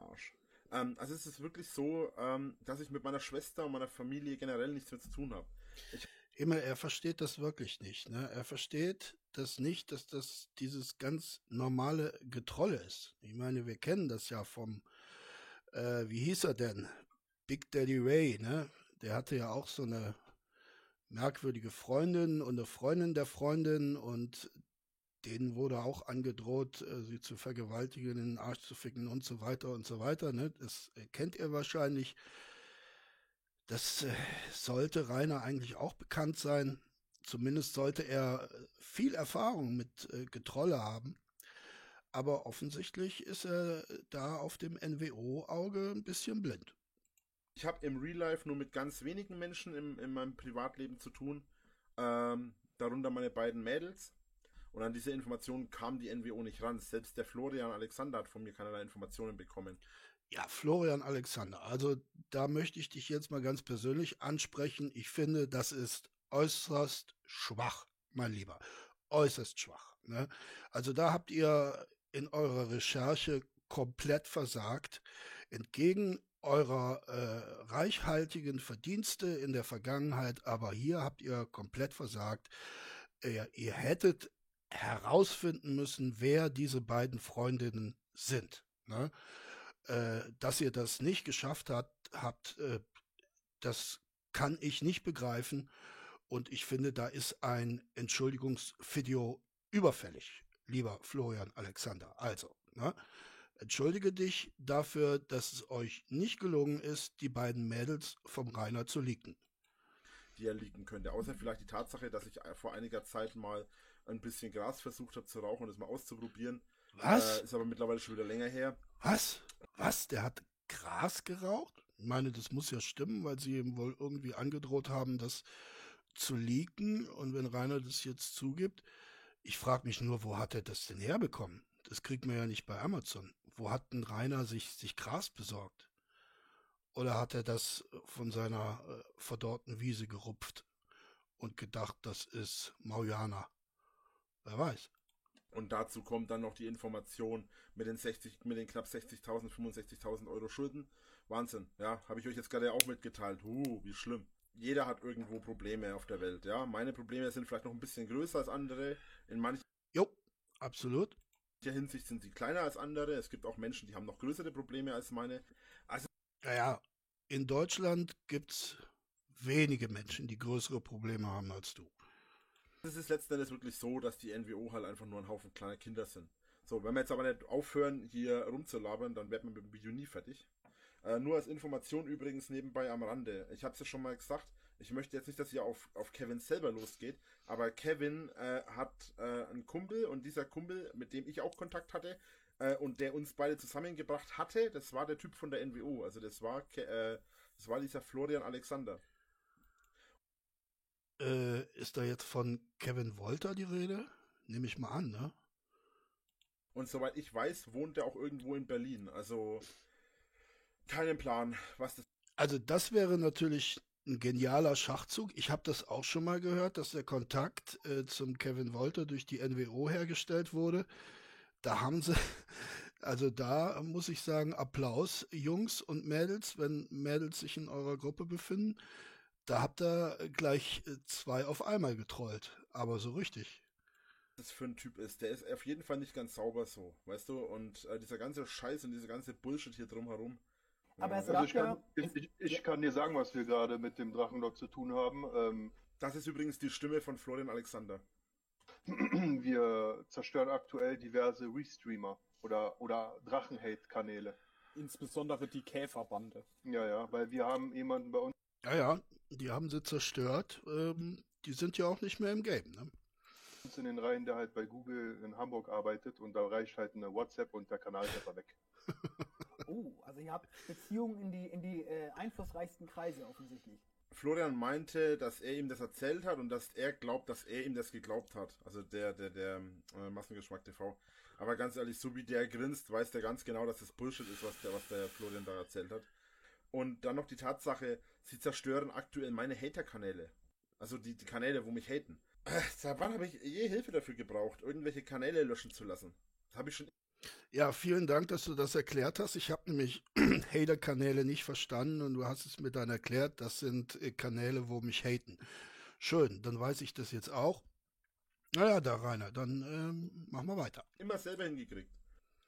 Ähm, also es ist wirklich so, ähm, dass ich mit meiner Schwester und meiner Familie generell nichts mehr zu tun habe. Himmel, er versteht das wirklich nicht. Ne? Er versteht das nicht, dass das dieses ganz normale Getrolle ist. Ich meine, wir kennen das ja vom, äh, wie hieß er denn? Big Daddy Ray, ne? Der hatte ja auch so eine merkwürdige Freundin und eine Freundin der Freundin und denen wurde auch angedroht, äh, sie zu vergewaltigen, in den Arsch zu ficken und so weiter und so weiter. Ne? Das äh, kennt ihr wahrscheinlich. Das äh, sollte Rainer eigentlich auch bekannt sein. Zumindest sollte er äh, viel Erfahrung mit äh, Getrolle haben. Aber offensichtlich ist er da auf dem NWO-Auge ein bisschen blind. Ich habe im Real Life nur mit ganz wenigen Menschen im, in meinem Privatleben zu tun. Ähm, darunter meine beiden Mädels. Und an diese Informationen kam die NWO nicht ran. Selbst der Florian Alexander hat von mir keinerlei Informationen bekommen. Ja, Florian Alexander. Also da möchte ich dich jetzt mal ganz persönlich ansprechen. Ich finde, das ist äußerst schwach, mein Lieber. Äußerst schwach. Ne? Also da habt ihr in eurer Recherche komplett versagt. Entgegen eurer äh, reichhaltigen Verdienste in der Vergangenheit, aber hier habt ihr komplett versagt. Ihr, ihr hättet herausfinden müssen, wer diese beiden Freundinnen sind. Ne? Äh, dass ihr das nicht geschafft habt, habt äh, das kann ich nicht begreifen. Und ich finde, da ist ein Entschuldigungsvideo überfällig, lieber Florian Alexander. Also, ne? entschuldige dich dafür, dass es euch nicht gelungen ist, die beiden Mädels vom Rainer zu leaken. Die er leaken könnte. Außer vielleicht die Tatsache, dass ich vor einiger Zeit mal ein bisschen Gras versucht habe zu rauchen und es mal auszuprobieren. Was? Äh, ist aber mittlerweile schon wieder länger her. Was? Was? Der hat Gras geraucht? Ich meine, das muss ja stimmen, weil sie ihm wohl irgendwie angedroht haben, das zu leaken. Und wenn Rainer das jetzt zugibt, ich frage mich nur, wo hat er das denn herbekommen? Das kriegt man ja nicht bei Amazon. Wo hat denn Rainer sich, sich Gras besorgt? Oder hat er das von seiner äh, verdorrten Wiese gerupft und gedacht, das ist Maujana? Wer weiß. Und dazu kommt dann noch die Information mit den 60, mit den knapp 60.000, 65.000 Euro Schulden. Wahnsinn, ja, habe ich euch jetzt gerade auch mitgeteilt. Uh, wie schlimm. Jeder hat irgendwo Probleme auf der Welt, ja. Meine Probleme sind vielleicht noch ein bisschen größer als andere. In mancher Jo, absolut. Hinsicht sind sie kleiner als andere. Es gibt auch Menschen, die haben noch größere Probleme als meine. Also, Naja, in Deutschland gibt's wenige Menschen, die größere Probleme haben als du. Es ist letzten Endes wirklich so, dass die NWO halt einfach nur ein Haufen kleiner Kinder sind. So, wenn wir jetzt aber nicht aufhören, hier rumzulabern, dann wird man mit dem Video nie fertig. Äh, nur als Information übrigens nebenbei am Rande. Ich habe es ja schon mal gesagt, ich möchte jetzt nicht, dass ihr auf, auf Kevin selber losgeht, aber Kevin äh, hat äh, einen Kumpel und dieser Kumpel, mit dem ich auch Kontakt hatte äh, und der uns beide zusammengebracht hatte, das war der Typ von der NWO. Also das war, äh, das war dieser Florian Alexander. Äh, ist da jetzt von Kevin Wolter die Rede? Nehme ich mal an, ne? Und soweit ich weiß, wohnt er auch irgendwo in Berlin. Also keinen Plan, was das. Also das wäre natürlich ein genialer Schachzug. Ich habe das auch schon mal gehört, dass der Kontakt äh, zum Kevin Wolter durch die NWO hergestellt wurde. Da haben sie, [laughs] also da muss ich sagen, Applaus, Jungs und Mädels, wenn Mädels sich in eurer Gruppe befinden. Da habt ihr gleich äh, zwei auf einmal getrollt. Aber so richtig. das für ein Typ ist. Der ist auf jeden Fall nicht ganz sauber so, weißt du? Und äh, dieser ganze Scheiß und diese ganze Bullshit hier drumherum. Aber es Also ich kann, ja. ich, ich, ich kann dir sagen, was wir gerade mit dem Drachenlord zu tun haben. Ähm, Das ist übrigens die Stimme von Florian Alexander. [clears throat] wir zerstören aktuell diverse Restreamer oder, oder Drachenhate-Kanäle. Insbesondere die Käferbande. Ja, ja, weil wir haben jemanden bei uns Ja, ja, die haben sie zerstört. Ähm, die sind ja auch nicht mehr im Game, ne? in den Reihen, der halt bei Google in Hamburg arbeitet und da reicht halt eine WhatsApp und der Kanal ist einfach weg. [laughs] Oh, also ihr habt Beziehungen in die, in die äh, einflussreichsten Kreise offensichtlich. Florian meinte, dass er ihm das erzählt hat und dass er glaubt, dass er ihm das geglaubt hat. Also der, der, der äh, Massengeschmack TV. Aber ganz ehrlich, so wie der grinst, weiß der ganz genau, dass das Bullshit ist, was der, was der Florian da erzählt hat. Und dann noch die Tatsache, sie zerstören aktuell meine Hater-Kanäle. Also die, die Kanäle, wo mich haten. Äh, Seit wann habe ich je Hilfe dafür gebraucht, irgendwelche Kanäle löschen zu lassen? Das habe ich schon Ja, vielen Dank, dass du das erklärt hast. Ich habe nämlich [clears throat] Hater-Kanäle nicht verstanden und du hast es mir dann erklärt, das sind äh, Kanäle, wo mich haten. Schön, dann weiß ich das jetzt auch. Naja, da Rainer, dann ähm, machen wir weiter. immer selber hingekriegt.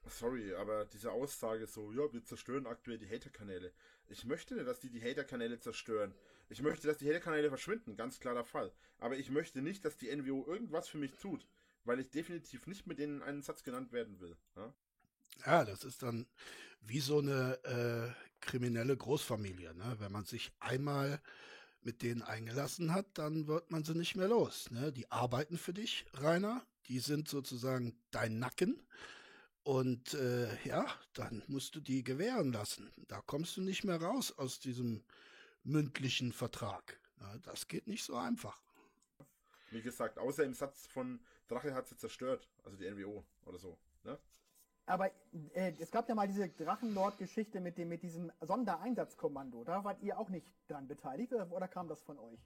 Sorry, aber diese Aussage so, ja, wir zerstören aktuell die Hater-Kanäle. Ich möchte dass die die Hater-Kanäle zerstören. Ich möchte, dass die Hater-Kanäle verschwinden, ganz klarer Fall. Aber ich möchte nicht, dass die NWO irgendwas für mich tut, weil ich definitiv nicht mit denen einen Satz genannt werden will. Ja? Ja, das ist dann wie so eine äh, kriminelle Großfamilie. Ne? Wenn man sich einmal mit denen eingelassen hat, dann wird man sie nicht mehr los. Ne? Die arbeiten für dich, Rainer. Die sind sozusagen dein Nacken. Und äh, ja, dann musst du die gewähren lassen. Da kommst du nicht mehr raus aus diesem mündlichen Vertrag. Ja, das geht nicht so einfach. Wie gesagt, außer im Satz von Drache hat sie zerstört, also die NWO oder so. Ne? Aber äh, es gab ja mal diese Drachenlord-Geschichte mit, dem, mit diesem Sondereinsatzkommando. Da wart ihr auch nicht dran beteiligt oder, oder kam das von euch?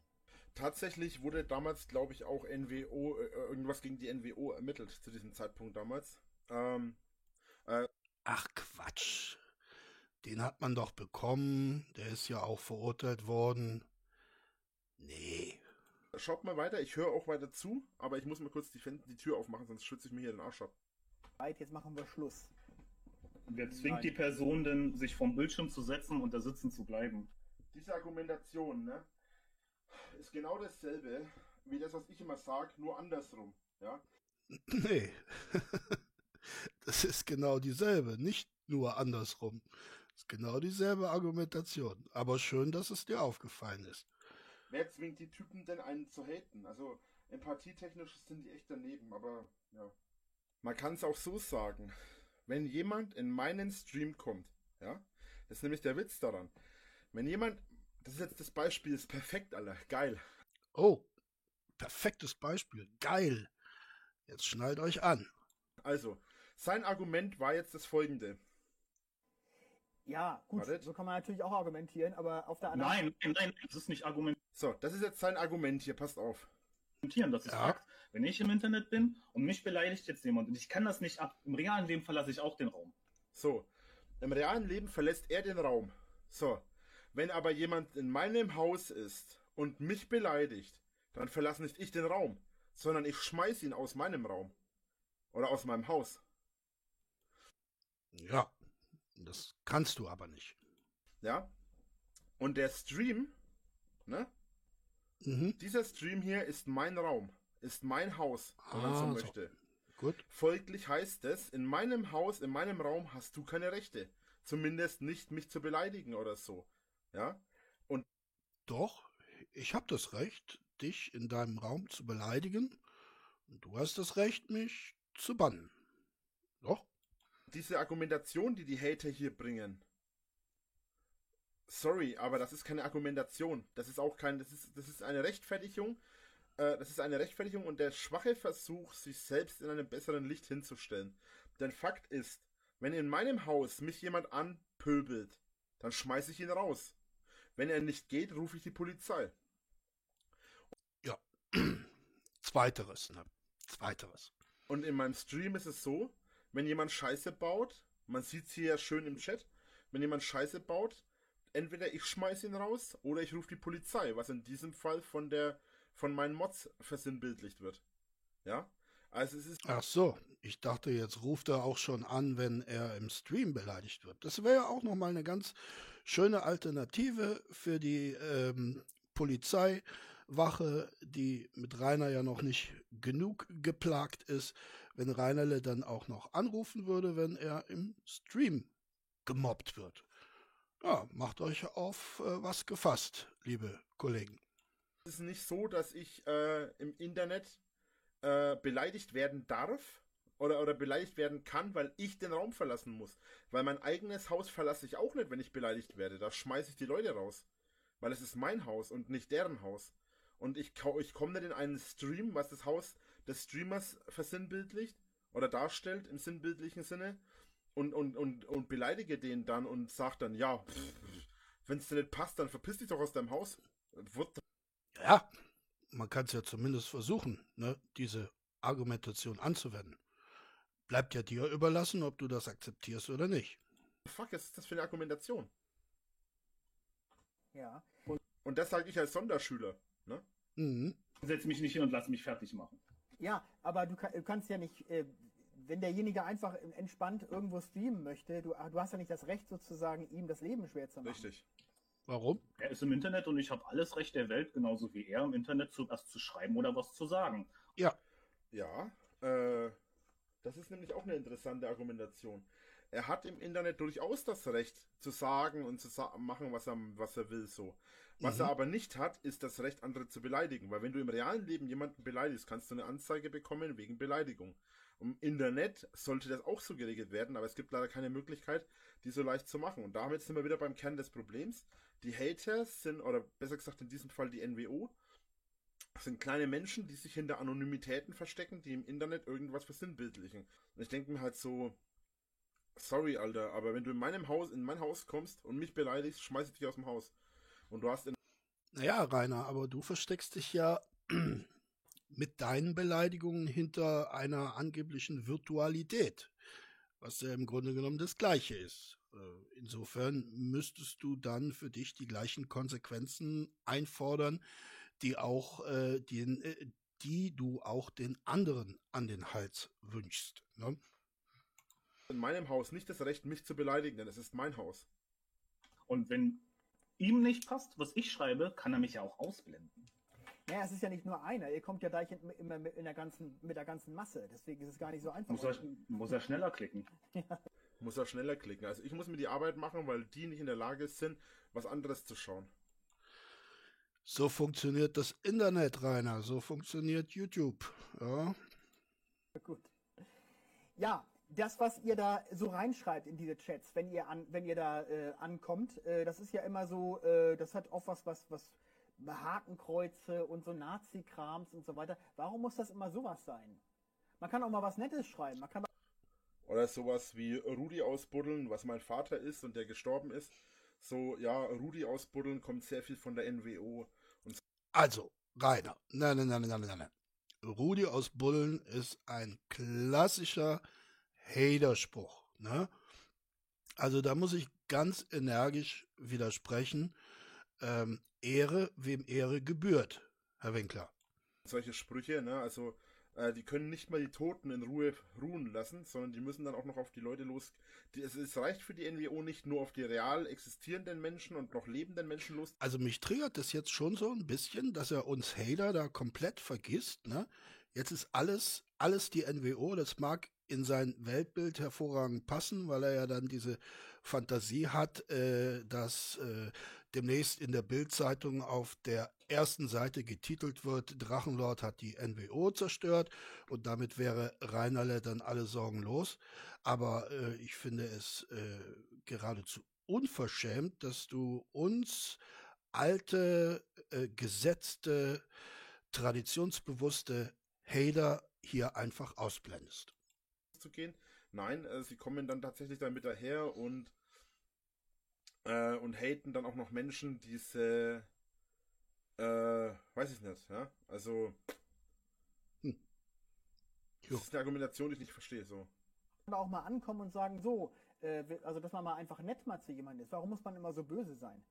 Tatsächlich wurde damals, glaube ich, auch NWO, äh, irgendwas gegen die NWO ermittelt zu diesem Zeitpunkt damals. Ähm, Ach Quatsch. Den hat man doch bekommen. Der ist ja auch verurteilt worden. Nee. Schaut mal weiter, ich höre auch weiter zu, aber ich muss mal kurz die, Fen- die Tür aufmachen, sonst schütze ich mir hier den Arsch ab. Right, jetzt machen wir Schluss. Wer zwingt Nein. die Person denn, sich vom Bildschirm zu setzen und da sitzen zu bleiben? Diese Argumentation, ne, ist genau dasselbe wie das, was ich immer sage, nur andersrum. Ja? [laughs] Nee. [laughs] das ist genau dieselbe, nicht nur andersrum. Das ist genau dieselbe Argumentation. Aber schön, dass es dir aufgefallen ist. Wer zwingt die Typen denn einen zu haten? Also empathietechnisch sind die echt daneben, aber ja. Man kann es auch so sagen. Wenn jemand in meinen Stream kommt, ja, das ist nämlich der Witz daran. Wenn jemand, das ist jetzt das Beispiel, ist perfekt, Alter, geil. Oh, perfektes Beispiel. Geil. Jetzt schnallt euch an. Also, sein Argument war jetzt das folgende. Ja, gut, Wartet. so kann man natürlich auch argumentieren, aber auf der anderen Nein, nein, nein, das ist nicht argumentieren, So, das ist jetzt sein Argument hier, passt auf. das ist Ja. Fakt. Wenn ich im Internet bin und mich beleidigt jetzt jemand und ich kann das nicht ab, im realen Leben verlasse ich auch den Raum. So, im realen Leben verlässt er den Raum. So, wenn aber jemand in meinem Haus ist und mich beleidigt, dann verlasse nicht ich den Raum, sondern ich schmeiß ihn aus meinem Raum. Oder aus meinem Haus. Ja, das kannst du aber nicht. Ja? Und der Stream, ne? Mhm. Dieser Stream hier ist mein Raum, ist mein Haus, wenn man so Ah, so. möchte. Gut. Folglich heißt es, in meinem Haus, in meinem Raum hast du keine Rechte. Zumindest nicht mich zu beleidigen oder so. Ja? Doch, ich habe das Recht, dich in deinem Raum zu beleidigen. Und du hast das Recht, mich zu bannen. Doch? Diese Argumentation, die die Hater hier bringen. Sorry, aber das ist keine Argumentation. Das ist auch kein, das ist, das ist eine Rechtfertigung. Äh, das ist eine Rechtfertigung und der schwache Versuch, sich selbst in einem besseren Licht hinzustellen. Denn Fakt ist, wenn in meinem Haus mich jemand anpöbelt, dann schmeiße ich ihn raus. Wenn er nicht geht, rufe ich die Polizei. [clears throat] Zweiteres, ne? Zweiteres. Und in meinem Stream ist es so, wenn jemand Scheiße baut, man sieht es hier ja schön im Chat, wenn jemand Scheiße baut, entweder ich schmeiße ihn raus oder ich rufe die Polizei, was in diesem Fall von der von meinen Mods versinnbildlicht wird. Ja? Also es ist Ach so, ich dachte, jetzt ruft er auch schon an, wenn er im Stream beleidigt wird. Das wäre ja auch nochmal eine ganz schöne Alternative für die ähm, Polizeiwache, die mit Rainer ja noch nicht genug geplagt ist, wenn Rainerle dann auch noch anrufen würde, wenn er im Stream gemobbt wird. Ja, macht euch auf äh, was gefasst, liebe Kollegen. es ist nicht so, dass ich äh, im Internet äh, beleidigt werden darf oder, oder beleidigt werden kann, weil ich den Raum verlassen muss. Weil mein eigenes Haus verlasse ich auch nicht, wenn ich beleidigt werde. Da schmeiße ich die Leute raus. Weil es ist mein Haus und nicht deren Haus. Und ich, ich komme nicht in einen Stream, was das Haus des Streamers versinnbildlicht oder darstellt im sinnbildlichen Sinne und, und, und, und beleidige den dann und sag dann, ja, wenn es dir nicht passt, dann verpiss dich doch aus deinem Haus. What Ja, man kann es ja zumindest versuchen, ne, diese Argumentation anzuwenden. Bleibt ja dir überlassen, ob du das akzeptierst oder nicht. fuck ist das für eine Argumentation? Ja. Und das sage ich als Sonderschüler. Ne? Mhm. Setz mich nicht hin und lass mich fertig machen. Ja, aber du, kann, du kannst ja nicht, äh, wenn derjenige einfach entspannt irgendwo streamen möchte, du, du hast ja nicht das Recht sozusagen, ihm das Leben schwer zu machen. Richtig. Warum? Er ist im Internet und ich habe alles Recht der Welt, genauso wie er im Internet zu, was zu schreiben oder was zu sagen. Ja, äh, das ist nämlich auch eine interessante Argumentation. Er hat im Internet durchaus das Recht zu sagen und zu sa machen, was er, was er will, so. Was Mhm. er aber nicht hat, ist das Recht, andere zu beleidigen. Weil wenn du im realen Leben jemanden beleidigst, kannst du eine Anzeige bekommen wegen Beleidigung. Im Internet sollte das auch so geregelt werden, aber es gibt leider keine Möglichkeit, die so leicht zu machen. Und damit sind wir wieder beim Kern des Problems. Die Haters sind, oder besser gesagt in diesem Fall die NWO, sind kleine Menschen, die sich hinter Anonymitäten verstecken, die im Internet irgendwas versinnbildlichen. Und ich denke mir halt so, sorry, Alter, aber wenn du in meinem Haus, in mein Haus kommst und mich beleidigst, schmeiß ich dich aus dem Haus. Und du hast in Naja, Rainer, aber du versteckst dich ja [clears throat] mit deinen Beleidigungen hinter einer angeblichen Virtualität, was ja im Grunde genommen das Gleiche ist. Äh, Insofern müsstest du dann für dich die gleichen Konsequenzen einfordern, die auch äh, den, äh, die du auch den anderen an den Hals wünschst. Ne? in meinem Haus nicht das Recht, mich zu beleidigen, denn es ist mein Haus. Und wenn ihm nicht passt, was ich schreibe, kann er mich ja auch ausblenden. Naja, es ist ja nicht nur einer, ihr kommt ja gleich in, immer mit, in der ganzen, mit der ganzen Masse, deswegen ist es gar nicht so einfach. Muss er, muss er schneller klicken. Muss er schneller klicken. Also ich muss mir die Arbeit machen, weil die nicht in der Lage sind, was anderes zu schauen. So funktioniert das Internet, Rainer. So funktioniert YouTube. Ja. Gut. Ja, das, was ihr da so reinschreibt in diese Chats, wenn ihr an, wenn ihr da äh, ankommt, äh, das ist ja immer so, äh, das hat oft was, was, was Hakenkreuze und so Nazi-Krams und so weiter. Warum muss das immer sowas sein? Man kann auch mal was Nettes schreiben. Man kann Oder sowas wie Rudi ausbuddeln, was mein Vater ist und der gestorben ist. So, ja, Rudi ausbuddeln kommt sehr viel von der NWO. Also, Rainer, nein, nein, nein, nein, nein, nein. Rudi aus Bullen ist ein klassischer Haterspruch. Ne? Also da muss ich ganz energisch widersprechen. Ähm, Ehre, wem Ehre gebührt, Herr Winkler. Solche Sprüche, ne, also äh, die können nicht mal die Toten in Ruhe ruhen lassen, sondern die müssen dann auch noch auf die Leute los. Die, es, es reicht für die NWO nicht nur auf die real existierenden Menschen und noch lebenden Menschen los. Also mich triggert das jetzt schon so ein bisschen, dass er uns Hater da komplett vergisst. Ne? Jetzt ist alles, alles die NWO. Das mag in sein Weltbild hervorragend passen, weil er ja dann diese Fantasie hat, äh, dass äh, demnächst in der Bildzeitung auf der ersten Seite getitelt wird, Drachenlord hat die NWO zerstört und damit wäre Reinerle dann alle Sorgen los. Aber äh, ich finde es äh, geradezu unverschämt, dass du uns alte, äh, gesetzte, traditionsbewusste Hater hier einfach ausblendest. Zu gehen. Nein, äh, sie kommen dann tatsächlich damit daher und äh, und haten dann auch noch Menschen, diese äh, weiß ich nicht, ja? Also Hm. Jo. das ist eine Argumentation, die ich nicht verstehe, so. auch mal ankommen und sagen, so, äh, also dass man mal einfach nett mal zu jemandem ist. Warum muss man immer so böse sein?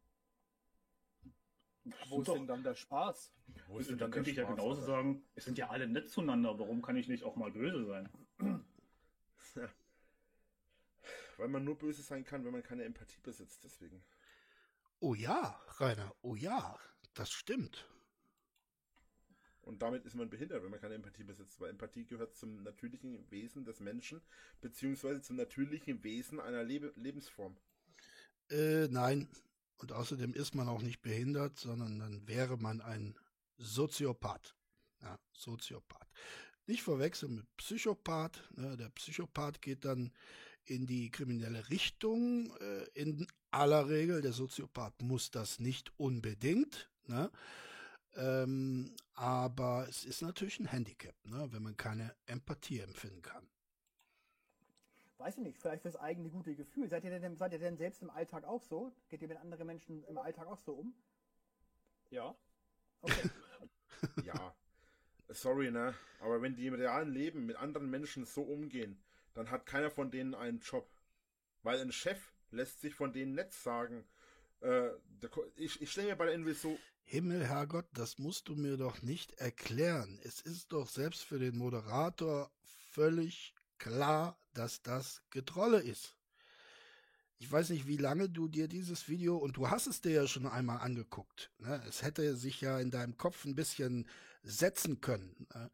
Wo ist denn dann der Spaß? Wo ist denn da dann der könnte ich ja Spaß, genauso Alter? sagen, es sind ja alle nett zueinander, warum kann ich nicht auch mal böse sein? Weil man nur böse sein kann, wenn man keine Empathie besitzt, deswegen. Oh ja, Rainer, oh ja, das stimmt. Und damit ist man behindert, wenn man keine Empathie besitzt, weil Empathie gehört zum natürlichen Wesen des Menschen, beziehungsweise zum natürlichen Wesen einer Lebe Lebensform. Äh, nein. Und außerdem ist man auch nicht behindert, sondern dann wäre man ein Soziopath. Ja, Soziopath. Nicht verwechseln mit Psychopath. Ne? Der Psychopath geht dann in die kriminelle Richtung. Äh, in aller Regel, der Soziopath muss das nicht unbedingt. Ne? Ähm, aber es ist natürlich ein Handicap, ne? wenn man keine Empathie empfinden kann. Weiß ich nicht, vielleicht fürs eigene gute Gefühl. Seid ihr denn, seid ihr denn selbst im Alltag auch so? Geht ihr mit anderen Menschen im Alltag auch so um? Ja. Okay. [laughs] Ja, sorry, ne? Aber wenn die im realen Leben mit anderen Menschen so umgehen, dann hat keiner von denen einen Job. Weil ein Chef lässt sich von denen nicht sagen. Äh, ich ich stelle mir bei der NW so, Himmel, Herrgott, das musst du mir doch nicht erklären. Es ist doch selbst für den Moderator völlig klar, dass das Getrolle ist. Ich weiß nicht, wie lange du dir dieses Video, und du hast es dir ja schon einmal angeguckt. Ne? Es hätte sich ja in deinem Kopf ein bisschen setzen können. Ne?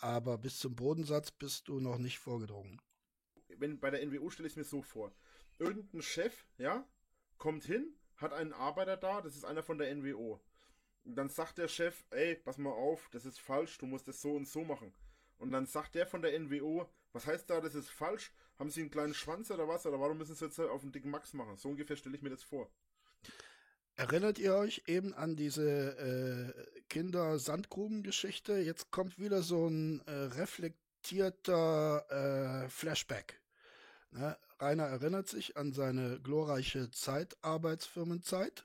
Aber bis zum Bodensatz bist du noch nicht vorgedrungen. wenn bei der NWO stelle ich es mir so vor. Irgendein Chef, ja, kommt hin, hat einen Arbeiter da, das ist einer von der NWO. Und dann sagt der Chef, ey, pass mal auf, das ist falsch, du musst das so und so machen. Und dann sagt der von der NWO, was heißt da, das ist falsch? Haben sie einen kleinen Schwanz oder was? Oder warum müssen sie jetzt auf den dicken Max machen? So ungefähr stelle ich mir das vor. Erinnert ihr euch eben an diese äh, Kinder-Sandgruben-Geschichte? Jetzt kommt wieder so ein äh, reflektierter äh, Flashback. Ne? Rainer erinnert sich an seine glorreiche Zeit, Arbeitsfirmenzeit.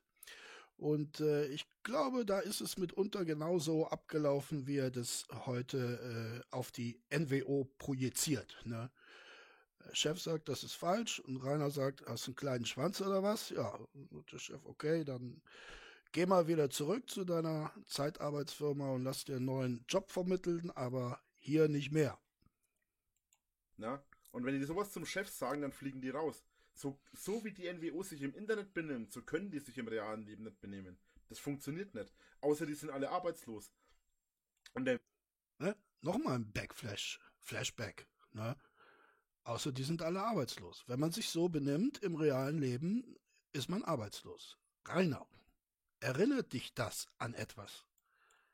Und äh, ich glaube, da ist es mitunter genauso abgelaufen, wie er das heute äh, auf die NWO projiziert. Ne? Chef sagt, das ist falsch und Rainer sagt, hast du einen kleinen Schwanz oder was? Ja, und der Chef, okay, dann geh mal wieder zurück zu deiner Zeitarbeitsfirma und lass dir einen neuen Job vermitteln, aber hier nicht mehr. Na? Und wenn die sowas zum Chef sagen, dann fliegen die raus. So, so wie die NWO sich im Internet benimmt, so können die sich im realen Leben nicht benehmen. Das funktioniert nicht. Außer die sind alle arbeitslos. Und der Ne? Nochmal ein Backflash, Flashback. Ne? Außer die sind alle arbeitslos. Wenn man sich so benimmt im realen Leben, ist man arbeitslos. Rainer, erinnert dich das an etwas?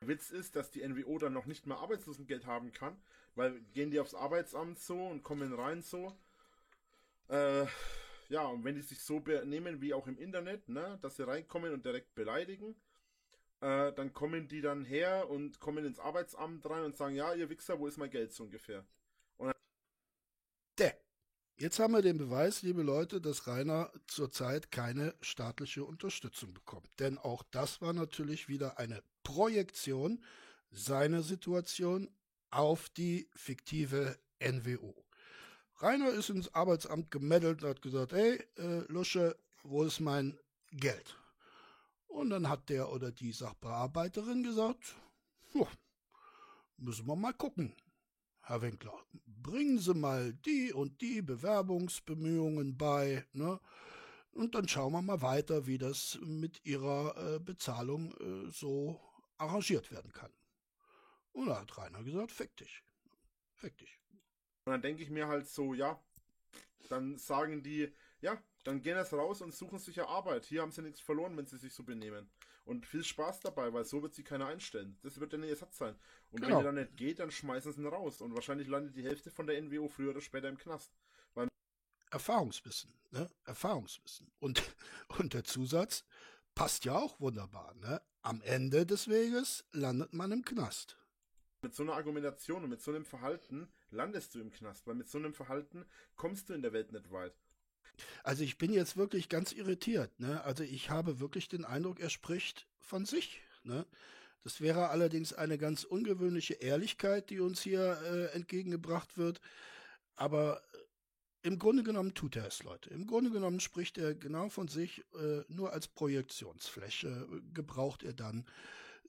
Witz ist, dass die NWO dann noch nicht mal Arbeitslosengeld haben kann, weil gehen die aufs Arbeitsamt so und kommen rein so. Äh, ja, und wenn die sich so benehmen wie auch im Internet, ne, dass sie reinkommen und direkt beleidigen, äh, dann kommen die dann her und kommen ins Arbeitsamt rein und sagen, ja, ihr Wichser, wo ist mein Geld so ungefähr? Jetzt haben wir den Beweis, liebe Leute, dass Rainer zurzeit keine staatliche Unterstützung bekommt. Denn auch das war natürlich wieder eine Projektion seiner Situation auf die fiktive NWO. Rainer ist ins Arbeitsamt gemeddelt und hat gesagt, hey, äh, Lusche, wo ist mein Geld? Und dann hat der oder die Sachbearbeiterin gesagt, "Ja, müssen wir mal gucken. Herr Winkler, bringen Sie mal die und die Bewerbungsbemühungen bei, ne? Und dann schauen wir mal weiter, wie das mit Ihrer äh, Bezahlung äh, so arrangiert werden kann. Und da hat Rainer gesagt, fick dich. Fick dich. Und dann denke ich mir halt so, ja, dann sagen die, ja, dann gehen das raus und suchen sich ja Arbeit. Hier haben sie nichts verloren, wenn sie sich so benehmen. Und viel Spaß dabei, weil so wird sie keiner einstellen. Das wird ja nicht Ersatz sein. Und Genau. wenn er dann nicht geht, dann schmeißen sie ihn raus. Und wahrscheinlich landet die Hälfte von der NWO früher oder später im Knast. Erfahrungswissen, ne? Erfahrungswissen. Und, [laughs] und der Zusatz passt ja auch wunderbar, ne? Am Ende des Weges landet man im Knast. Mit so einer Argumentation und mit so einem Verhalten landest du im Knast, weil mit so einem Verhalten kommst du in der Welt nicht weit. Also ich bin jetzt wirklich ganz irritiert, ne? Also ich habe wirklich den Eindruck, er spricht von sich, ne? Das wäre allerdings eine ganz ungewöhnliche Ehrlichkeit, die uns hier äh, entgegengebracht wird. Aber äh, im Grunde genommen tut er es, Leute. Im Grunde genommen spricht er genau von sich, äh, nur als Projektionsfläche äh, gebraucht er dann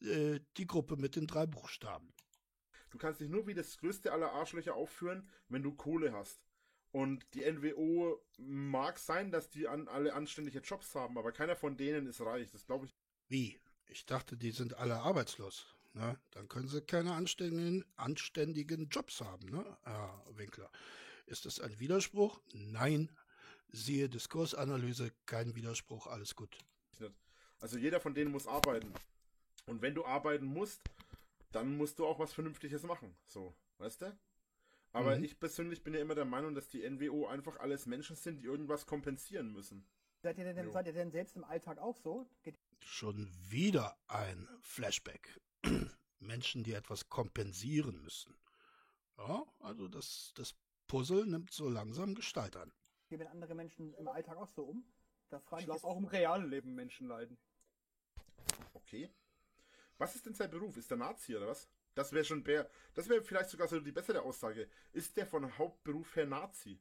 äh, die Gruppe mit den drei Buchstaben. Du kannst dich nur wie das größte aller Arschlöcher aufführen, wenn du Kohle hast. Und die NWO mag sein, dass die an alle anständige Jobs haben, aber keiner von denen ist reich. Das glaube ich. Wie? Ich dachte, die sind alle arbeitslos. Ne? Dann können sie keine anständigen, anständigen Jobs haben, ne? Herr Winkler. Ist das ein Widerspruch? Nein. Siehe Diskursanalyse, kein Widerspruch, alles gut. Also jeder von denen muss arbeiten. Und wenn du arbeiten musst, dann musst du auch was Vernünftiges machen. So, weißt du? Aber Mhm. ich persönlich bin ja immer der Meinung, dass die NWO einfach alles Menschen sind, die irgendwas kompensieren müssen. Seid ihr denn, Jo. seid ihr denn selbst im Alltag auch so? Geht Schon wieder ein Flashback. [clears throat] Menschen, die etwas kompensieren müssen. Ja, also das, das Puzzle nimmt so langsam Gestalt an. mit andere Menschen im Alltag auch so um? Da frage Ich ich lasse auch im realen Leben Menschen leiden. Okay. Was ist denn sein Beruf? Ist der Nazi oder was? Das wäre schon der, das wäre vielleicht sogar so die bessere Aussage. Ist der von Hauptberuf her Nazi?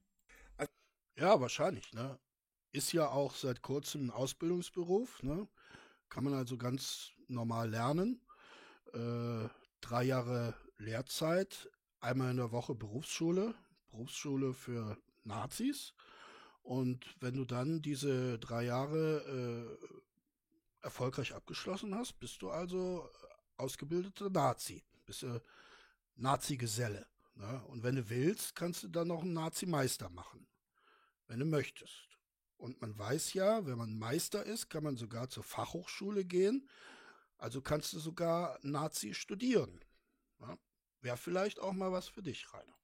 Ja, wahrscheinlich, ne? Ist ja auch seit kurzem ein Ausbildungsberuf, ne? Kann man also ganz normal lernen. Äh, drei Jahre Lehrzeit, einmal in der Woche Berufsschule, Berufsschule für Nazis. Und wenn du dann diese drei Jahre äh, erfolgreich abgeschlossen hast, bist du also ausgebildeter Nazi. Bist du Nazi-Geselle. Ne? Und wenn du willst, kannst du dann noch einen Nazi-Meister machen wenn du möchtest. Und man weiß ja, wenn man Meister ist, kann man sogar zur Fachhochschule gehen. Also kannst du sogar Nazi studieren. Ja? Wäre vielleicht auch mal was für dich, Rainer.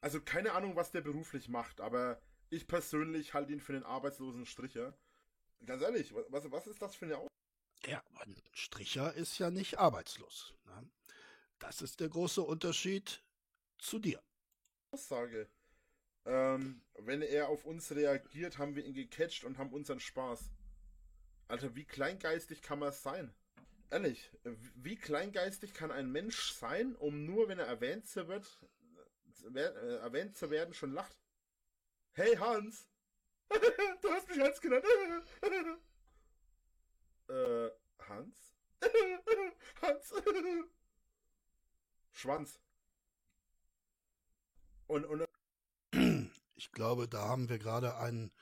Also keine Ahnung, was der beruflich macht, aber ich persönlich halte ihn für den arbeitslosen Stricher. Ganz ehrlich, was, was ist das für eine Ja, ein Stricher ist ja nicht arbeitslos. Ne? Das ist der große Unterschied zu dir. Aussage? Ähm, wenn er auf uns reagiert, haben wir ihn gecatcht und haben unseren Spaß. Alter, wie kleingeistig kann man sein? Ehrlich, wie kleingeistig kann ein Mensch sein, um nur, wenn er erwähnt zu wird, äh, erwähnt zu werden, schon lacht? Hey Hans! [laughs] du hast mich Hans genannt. [laughs] äh, Hans? [laughs] Hans? Schwanz. Und, und Ich glaube, da haben wir gerade einen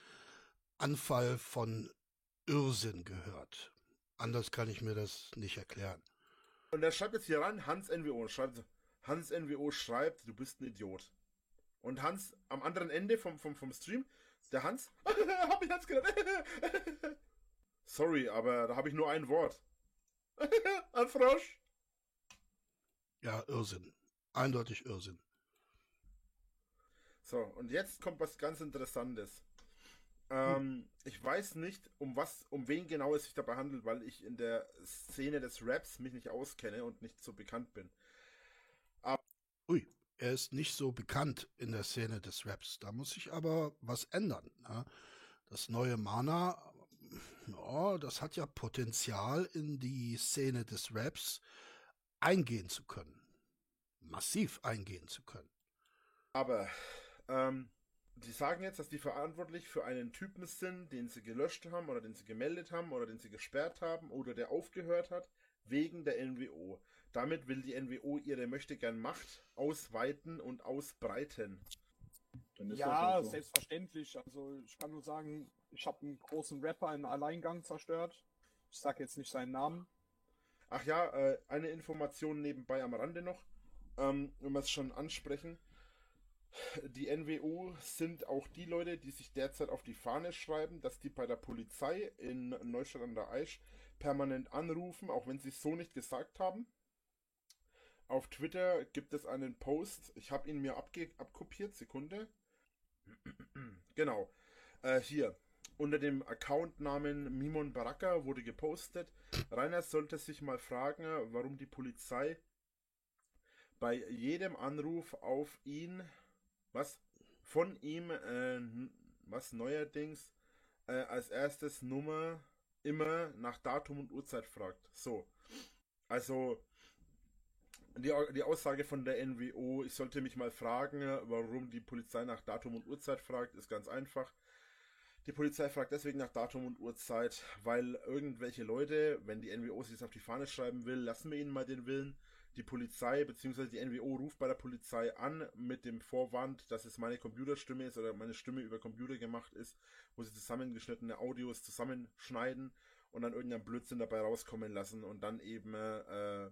Anfall von Irrsinn gehört. Anders kann ich mir das nicht erklären. Und er schreibt jetzt hier rein, Hans NWO, schreibt, Hans NWO schreibt, du bist ein Idiot. Und Hans am anderen Ende vom, vom, vom Stream, der Hans, [laughs] hab ich Hans genannt. [laughs] Sorry, aber da habe ich nur ein Wort. [laughs] ein Frosch. Ja, Irrsinn. Eindeutig Irrsinn. So, und jetzt kommt was ganz Interessantes. Ähm, ich weiß nicht, um was, um wen genau es sich dabei handelt, weil ich in der Szene des Raps mich nicht auskenne und nicht so bekannt bin. Ui, er ist nicht so bekannt in der Szene des Raps. Da muss sich aber was ändern. Ne? Das neue Mana, ja, das hat ja Potenzial, in die Szene des Raps eingehen zu können. Massiv eingehen zu können. Aber ähm, die sagen jetzt, dass die verantwortlich für einen Typen sind, den sie gelöscht haben oder den sie gemeldet haben oder den sie gesperrt haben oder der aufgehört hat wegen der NWO. Damit will die NWO ihre möchtegern Macht ausweiten und ausbreiten. Dann ist Ja, so. selbstverständlich. Also ich kann nur sagen, ich habe einen großen Rapper im Alleingang zerstört. Ich sag jetzt nicht seinen Namen. Ach ja, äh, eine Information nebenbei am Rande noch, ähm, wenn wir es schon ansprechen. Die NWO sind auch die Leute, die sich derzeit auf die Fahne schreiben, dass die bei der Polizei in Neustadt an der Aisch permanent anrufen, auch wenn sie es so nicht gesagt haben. Auf Twitter gibt es einen Post, ich habe ihn mir abkopiert, Sekunde. [clears throat] genau, äh, hier. Unter dem Accountnamen Mimon Baraka wurde gepostet, Rainer sollte sich mal fragen, warum die Polizei bei jedem Anruf auf ihn, was von ihm, äh, was neuerdings äh, als erstes Nummer immer nach Datum und Uhrzeit fragt. So. Also, die, die Aussage von der NWO, ich sollte mich mal fragen, warum die Polizei nach Datum und Uhrzeit fragt, ist ganz einfach. Die Polizei fragt deswegen nach Datum und Uhrzeit, weil irgendwelche Leute, wenn die NWO sich das auf die Fahne schreiben will, lassen wir ihnen mal den Willen. Die Polizei bzw. die NWO ruft bei der Polizei an mit dem Vorwand, dass es meine Computerstimme ist oder meine Stimme über Computer gemacht ist, wo sie zusammengeschnittene Audios zusammenschneiden und dann irgendeinen Blödsinn dabei rauskommen lassen und dann eben äh,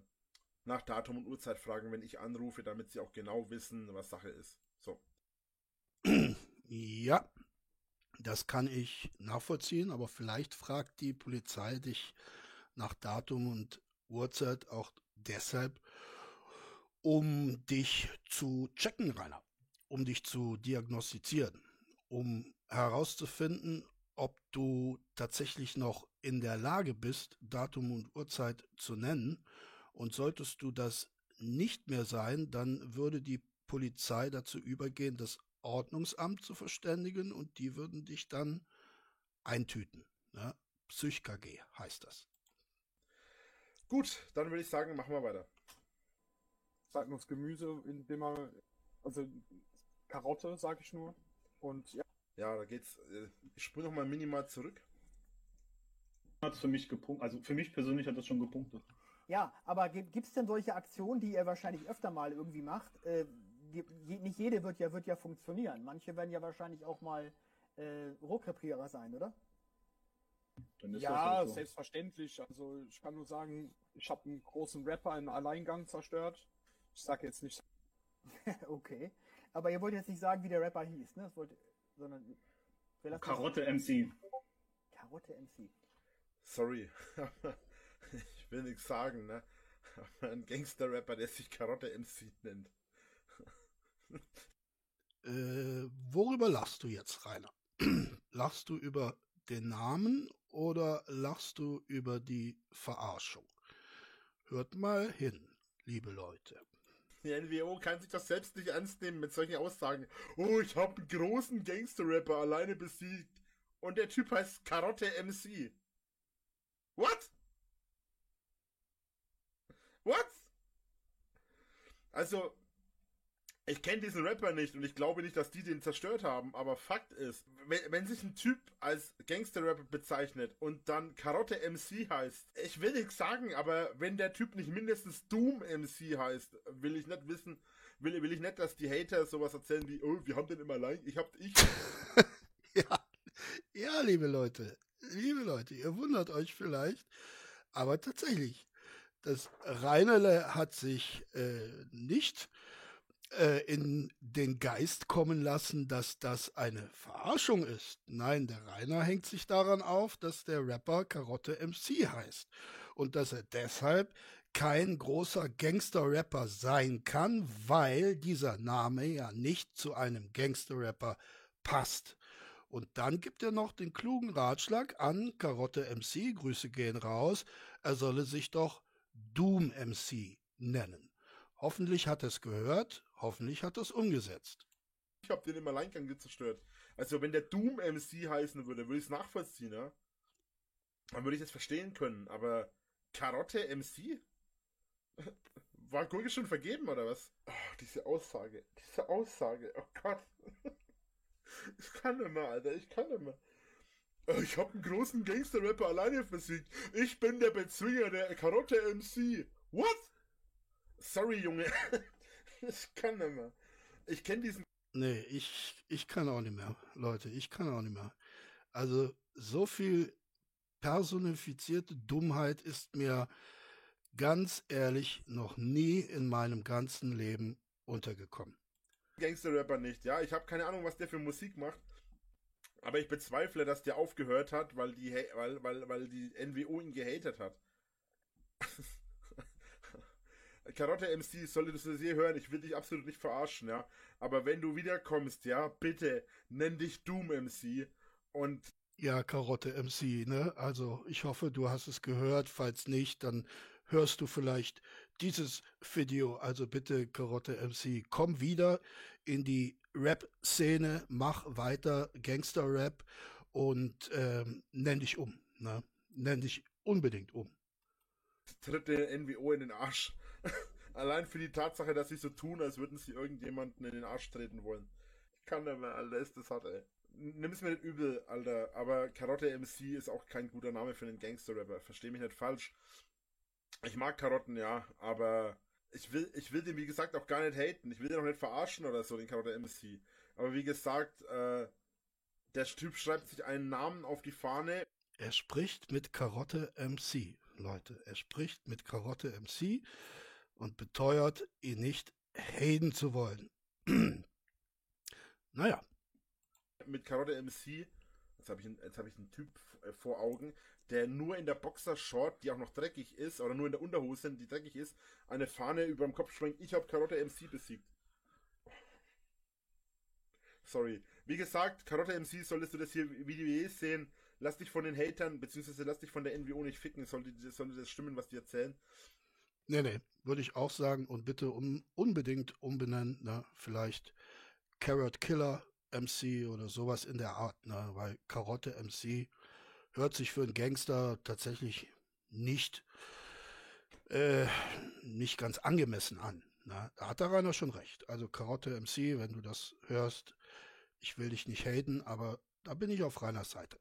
nach Datum und Uhrzeit fragen, wenn ich anrufe, damit sie auch genau wissen, was Sache ist. So. [clears throat] Ja, das kann ich nachvollziehen, aber vielleicht fragt die Polizei dich nach Datum und Uhrzeit auch deshalb, um dich zu checken, Rainer. um dich zu diagnostizieren, um herauszufinden, ob du tatsächlich noch in der Lage bist, Datum und Uhrzeit zu nennen. Und solltest du das nicht mehr sein, dann würde die Polizei dazu übergehen, das Ordnungsamt zu verständigen und die würden dich dann eintüten. Ne? PsychKG heißt das. Gut, dann würde ich sagen, machen wir weiter. Sagt uns Gemüse, indem man, also Karotte, sag ich nur. Und ja, Ja, da geht's. äh, Ich spule noch mal minimal zurück. Hat für mich gepunktet. Also für mich persönlich hat das schon gepunktet. Ja, aber gibt es denn solche Aktionen, die ihr wahrscheinlich öfter mal irgendwie macht? Äh, die, nicht jede wird ja, wird ja funktionieren. Manche werden ja wahrscheinlich auch mal äh, Rohkrepierer sein, oder? Dann ist ja, das halt so. selbstverständlich. Also ich kann nur sagen, ich habe einen großen Rapper in Alleingang zerstört. Ich sage jetzt nicht. [laughs] okay. Aber ihr wollt jetzt nicht sagen, wie der Rapper hieß, ne? Das wollt, sondern Karotte MC. Karotte MC. Sorry. [laughs] ich will nichts sagen, ne? Aber ein Gangster-Rapper, der sich Karotte MC nennt. [laughs] Äh, worüber lachst du jetzt, Rainer? [clears throat] lachst du über den Namen oder lachst du über die Verarschung? Hört mal hin, liebe Leute. Die NWO kann sich das selbst nicht ernst nehmen mit solchen Aussagen. Oh, ich habe einen großen Gangster-Rapper alleine besiegt. Und der Typ heißt Karotte MC. What? What? Also, ich kenne diesen Rapper nicht und ich glaube nicht, dass die den zerstört haben, aber Fakt ist, wenn, wenn sich ein Typ als Gangster-Rapper bezeichnet und dann Karotte MC heißt, ich will nichts sagen, aber wenn der Typ nicht mindestens Doom MC heißt, will ich nicht wissen, will, will ich nicht, dass die Hater sowas erzählen wie, oh, wir haben den immer allein, ich hab, ich, [laughs] Ja, ja, liebe Leute, liebe Leute, ihr wundert euch vielleicht, aber tatsächlich, das Reinerle hat sich äh, nicht äh, in den Geist kommen lassen, dass das eine Verarschung ist. Nein, der Rainer hängt sich daran auf, dass der Rapper Karotte MC heißt und dass er deshalb kein großer Gangster-Rapper sein kann, weil dieser Name ja nicht zu einem Gangster-Rapper passt. Und dann gibt er noch den klugen Ratschlag an Karotte MC, Grüße gehen raus, er solle sich doch Doom MC nennen. Hoffentlich hat er es gehört, hoffentlich hat es umgesetzt. ich hab den im Alleingang zerstört. Also, wenn der Doom MC heißen würde, würde ich es nachvollziehen, ja? Dann würde ich es verstehen können, aber Karotte MC? [laughs] War Gurke schon vergeben, oder was? Oh, diese Aussage, diese Aussage, oh Gott. [laughs] Ich kann mehr, Alter, ich kann mehr. Oh, Ich hab einen großen Gangster-Rapper alleine besiegt. Ich bin der Bezwinger der Karotte MC. What? Sorry, Junge. [laughs] [laughs] Ich kann nicht mehr. Ich kenne diesen Nee, ich, ich kann auch nicht mehr, Leute, ich kann auch nicht mehr. Also so viel personifizierte Dummheit ist mir ganz ehrlich noch nie in meinem ganzen Leben untergekommen. Gangster-Rapper nicht, ja. Ich habe keine Ahnung, was der für Musik macht. Aber ich bezweifle, dass der aufgehört hat, weil die, weil, weil, weil die NWO ihn gehatet hat. Karotte MC, solltest du das hier hören, ich will dich absolut nicht verarschen, ja. Aber wenn du wiederkommst, ja, bitte, nenn dich Doom MC. Und Ja, Karotte MC, ne? Also ich hoffe, du hast es gehört. Falls nicht, dann hörst du vielleicht dieses Video. Also bitte, Karotte MC, komm wieder in die Rap-Szene, mach weiter Gangster-Rap und ähm, nenn dich um. Ne? Nenn dich unbedingt um. tritt der NWO in den Arsch. [laughs] Allein für die Tatsache, dass sie so tun, als würden sie irgendjemanden in den Arsch treten wollen. Ich kann nicht mehr, Alter, ist das hart, ey. Nimm es mir nicht übel, Alter, aber Karotte MC ist auch kein guter Name für einen Gangster-Rapper. Versteh mich nicht falsch. Ich mag Karotten, ja, aber ich will, ich will den, wie gesagt, auch gar nicht haten. Ich will den auch nicht verarschen oder so, den Karotte MC. Aber wie gesagt, äh, der Typ schreibt sich einen Namen auf die Fahne. Er spricht mit Karotte MC, Leute. Er spricht mit Karotte MC und beteuert, ihn nicht haten zu wollen. [clears throat] naja, mit Karotte MC, jetzt habe ich, einen- hab ich einen Typ äh, vor Augen, der nur in der Boxershort, die auch noch dreckig ist, oder nur in der Unterhose, die dreckig ist, eine Fahne über dem Kopf schwenkt. Ich habe Karotte MC besiegt. Sorry. Wie gesagt, Karotte MC, solltest du das hier Video je sehen, lass dich von den Hatern, beziehungsweise lass dich von der NWO nicht ficken, sollte, sollte das stimmen, was die erzählen. Nee, nee, würde ich auch sagen und bitte um, unbedingt umbenennen, ne? vielleicht Carrot Killer MC oder sowas in der Art, ne? weil Karotte MC hört sich für einen Gangster tatsächlich nicht, äh, nicht ganz angemessen an. Ne? Da hat der Rainer schon recht. Also Karotte MC, wenn du das hörst, ich will dich nicht haten, aber da bin ich auf Rainers Seite.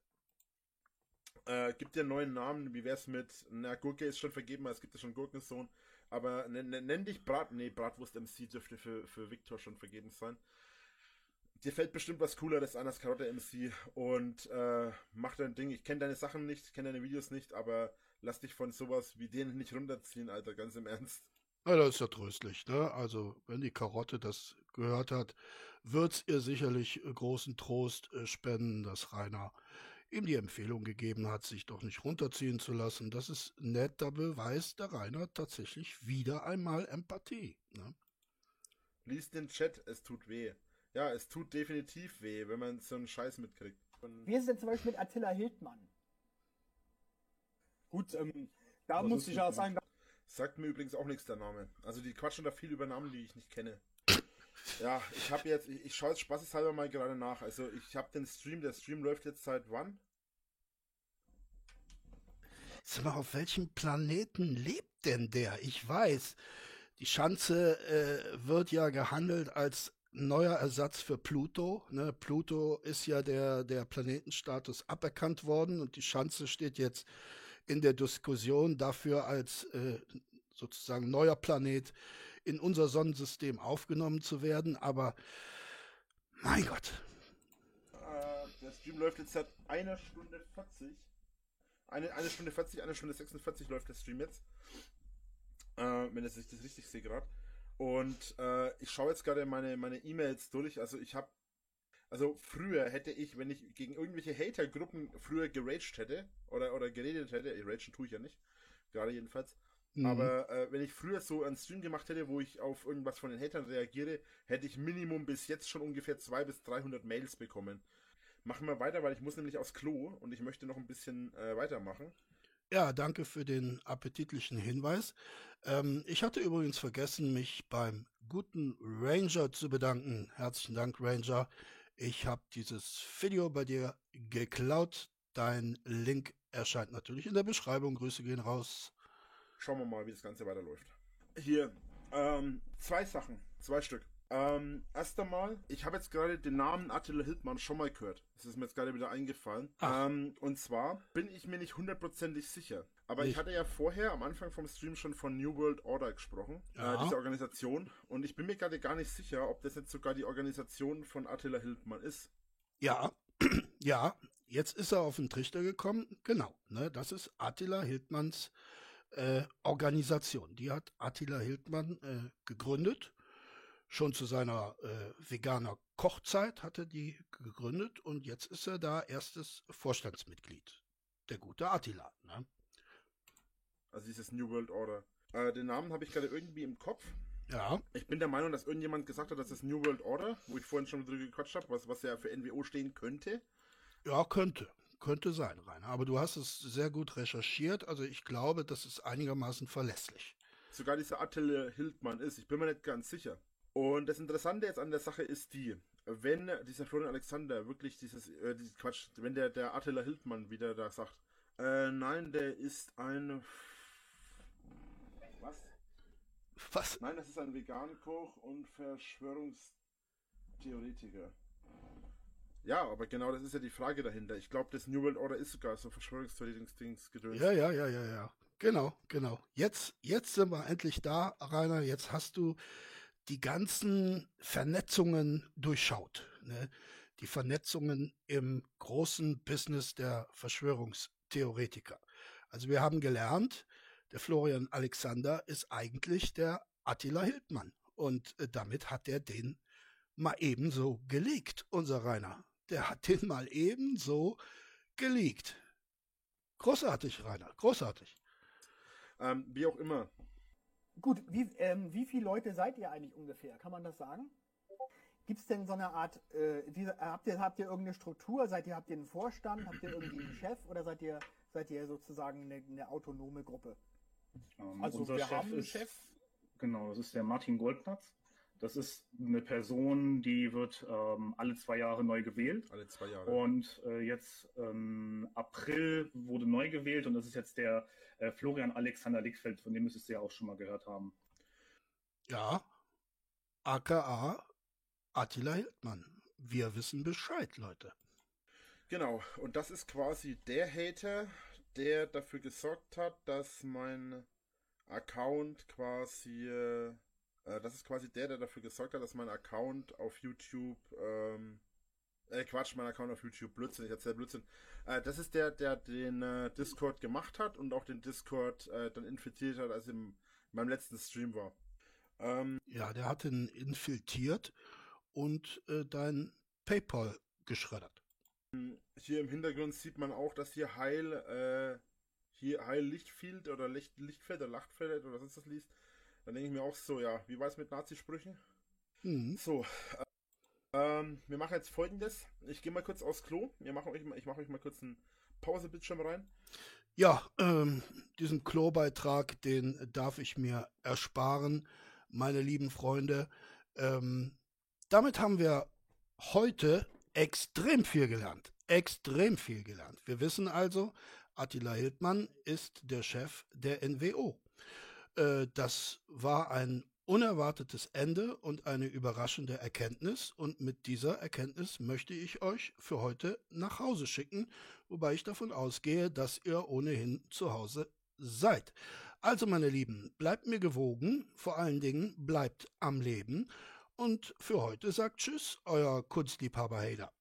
Äh, gibt ja einen neuen Namen, wie wär's mit, na, Gurke ist schon vergeben, es gibt ja schon Gurkensohn, aber nenn, nenn dich Brat, nee, Bratwurst MC dürfte für, für Victor schon vergeben sein. Dir fällt bestimmt was Cooleres an als Karotte MC und äh, mach dein Ding. Ich kenne deine Sachen nicht, kenne deine Videos nicht, aber lass dich von sowas wie denen nicht runterziehen, Alter, ganz im Ernst. Ja, das ist ja tröstlich, ne? Also, wenn die Karotte das gehört hat, wird's ihr sicherlich großen Trost äh, spenden, dass Rainer ihm die Empfehlung gegeben hat, sich doch nicht runterziehen zu lassen. Das ist nett, da beweist der Rainer tatsächlich wieder einmal Empathie. Ne? Lies den Chat, es tut weh. Ja, es tut definitiv weh, wenn man so einen Scheiß mitkriegt. Und Wie ist es denn zum Beispiel mit Attila Hildmann? Gut, ähm, da Was muss ich ja sagen, Sagt mir übrigens auch nichts der Name. Also die quatschen da viel über Namen, die ich nicht kenne. Ja, ich habe jetzt, ich, ich schaue jetzt spaßeshalber mal gerade nach. Also ich habe den Stream, der Stream läuft jetzt seit wann? Sag mal, auf welchem Planeten lebt denn der? Ich weiß, die Schanze äh, wird ja gehandelt als neuer Ersatz für Pluto. Ne? Pluto ist ja der, der Planetenstatus aberkannt worden und die Schanze steht jetzt in der Diskussion dafür als äh, sozusagen neuer Planet in unser Sonnensystem aufgenommen zu werden. Aber mein Gott, Äh, der Stream läuft jetzt seit einer Stunde 40. Eine, eine Stunde 40, eine Stunde 46 läuft der Stream jetzt. Äh, wenn ich das richtig sehe gerade. Und äh, ich schaue jetzt gerade meine meine E-Mails durch. Also ich habe, also früher hätte ich, wenn ich gegen irgendwelche Hater-Gruppen früher geraged hätte oder oder geredet hätte, äh, ragen tue ich ja nicht, gerade jedenfalls. Mhm. Aber äh, wenn ich früher so einen Stream gemacht hätte, wo ich auf irgendwas von den Hatern reagiere, hätte ich Minimum bis jetzt schon ungefähr 200 bis 300 Mails bekommen. Machen wir weiter, weil ich muss nämlich aufs Klo und ich möchte noch ein bisschen äh, weitermachen. Ja, danke für den appetitlichen Hinweis. Ähm, ich hatte übrigens vergessen, mich beim guten Ranger zu bedanken. Herzlichen Dank, Ranger. Ich habe dieses Video bei dir geklaut. Dein Link erscheint natürlich in der Beschreibung. Grüße gehen raus. Schauen wir mal, wie das Ganze weiterläuft. Hier, ähm, zwei Sachen, zwei Stück. Ähm, erst einmal, ich habe jetzt gerade den Namen Attila Hildmann schon mal gehört. Das ist mir jetzt gerade wieder eingefallen. Ach. Ähm, und zwar bin ich mir nicht hundertprozentig sicher. Aber Nicht. ich hatte ja vorher am Anfang vom Stream schon von New World Order gesprochen, Ja. äh, diese Organisation. Und ich bin mir gerade gar nicht sicher, ob das jetzt sogar die Organisation von Attila Hildmann ist. Ja, [clears throat] ja, jetzt ist er auf den Trichter gekommen. Genau, ne, das ist Attila Hildmanns äh, Organisation. Die hat Attila Hildmann äh, gegründet. Schon zu seiner äh, veganer Kochzeit hat er die gegründet und jetzt ist er da erstes Vorstandsmitglied. Der gute Attila. Ne? Also dieses New World Order. Äh, den Namen habe ich gerade irgendwie im Kopf. Ja, Ich bin der Meinung, dass irgendjemand gesagt hat, dass das New World Order, wo ich vorhin schon drüber gequatscht habe, was, was ja für NWO stehen könnte. ja, könnte. Könnte sein, Rainer. Aber du hast es sehr gut recherchiert. Also ich glaube, das ist einigermaßen verlässlich. Sogar dieser Attila Hildmann ist. Ich bin mir nicht ganz sicher. Und das Interessante jetzt an der Sache ist die, wenn dieser Florian Alexander wirklich dieses, äh, dieses Quatsch, wenn der, der Attila Hildmann wieder da sagt, äh, nein, der ist ein. Was? Was? Nein, das ist ein Vegan-Koch und Verschwörungstheoretiker. Ja, aber genau das ist ja die Frage dahinter. Ich glaube, das New World Order ist sogar so Verschwörungstheoretiker-Dings gedöns. Ja, ja, ja, ja, ja. Genau, genau. Jetzt, jetzt sind wir endlich da, Rainer. Jetzt hast du die ganzen Vernetzungen durchschaut. Ne? Die Vernetzungen im großen Business der Verschwörungstheoretiker. Also wir haben gelernt, der Florian Alexander ist eigentlich der Attila Hildmann. Und äh, damit hat er den mal ebenso gelegt, unser Rainer. Der hat den mal ebenso geleakt. Großartig, Rainer, großartig. Ähm, wie auch immer. Gut, wie, ähm, wie viele Leute seid ihr eigentlich ungefähr? Kann man das sagen? Gibt es denn so eine Art, äh, wie, habt, ihr, habt ihr irgendeine Struktur? Seid ihr, habt ihr einen Vorstand? Habt ihr irgendwie einen Chef? Oder seid ihr, seid ihr sozusagen eine, eine autonome Gruppe? Ähm, Also unser wir Chef haben einen ist, Chef. Genau, das ist der Martin Goldplatz. Das ist eine Person, die wird ähm, alle zwei Jahre neu gewählt. Alle zwei Jahre. Und äh, jetzt ähm, April wurde neu gewählt und das ist jetzt der äh, Florian Alexander Lickfeld, von dem müsstest du ja auch schon mal gehört haben. Ja, aka Attila Hildmann. Wir wissen Bescheid, Leute. Genau, und das ist quasi der Hater, der dafür gesorgt hat, dass mein Account quasi, äh, äh, das ist quasi der, der dafür gesorgt hat, dass mein Account auf YouTube, ähm, äh, Quatsch, mein Account auf YouTube, Blödsinn, ich erzähl Blödsinn. Äh, das ist der, der den äh, Discord gemacht hat und auch den Discord äh, dann infiltriert hat, als im meinem letzten Stream war. Ähm, Ja, der hat ihn infiltriert und äh, dein PayPal geschreddert. Hier im Hintergrund sieht man auch, dass hier Heil, äh, hier Heil Lichtfield oder Licht, Lichtfeld oder Lachtfeld oder was ist das liest. Dann denke ich mir auch so, ja, wie war es mit Nazisprüchen? Mhm. So, äh, ähm, wir machen jetzt folgendes. Ich gehe mal kurz aufs Klo. Wir machen euch ich mache euch mal kurz einen Pausebildschirm rein. Ja, ähm, diesen Klobeitrag, den darf ich mir ersparen, meine lieben Freunde. Ähm, damit haben wir heute extrem viel gelernt. Extrem viel gelernt. Wir wissen also, Attila Hildmann ist der Chef der NWO. Äh, das war ein unerwartetes Ende und eine überraschende Erkenntnis. Und mit dieser Erkenntnis möchte ich euch für heute nach Hause schicken, wobei ich davon ausgehe, dass ihr ohnehin zu Hause seid. Also, meine Lieben, bleibt mir gewogen, vor allen Dingen bleibt am Leben. Und für heute sagt Tschüss, euer Kunstliebhaber Hader.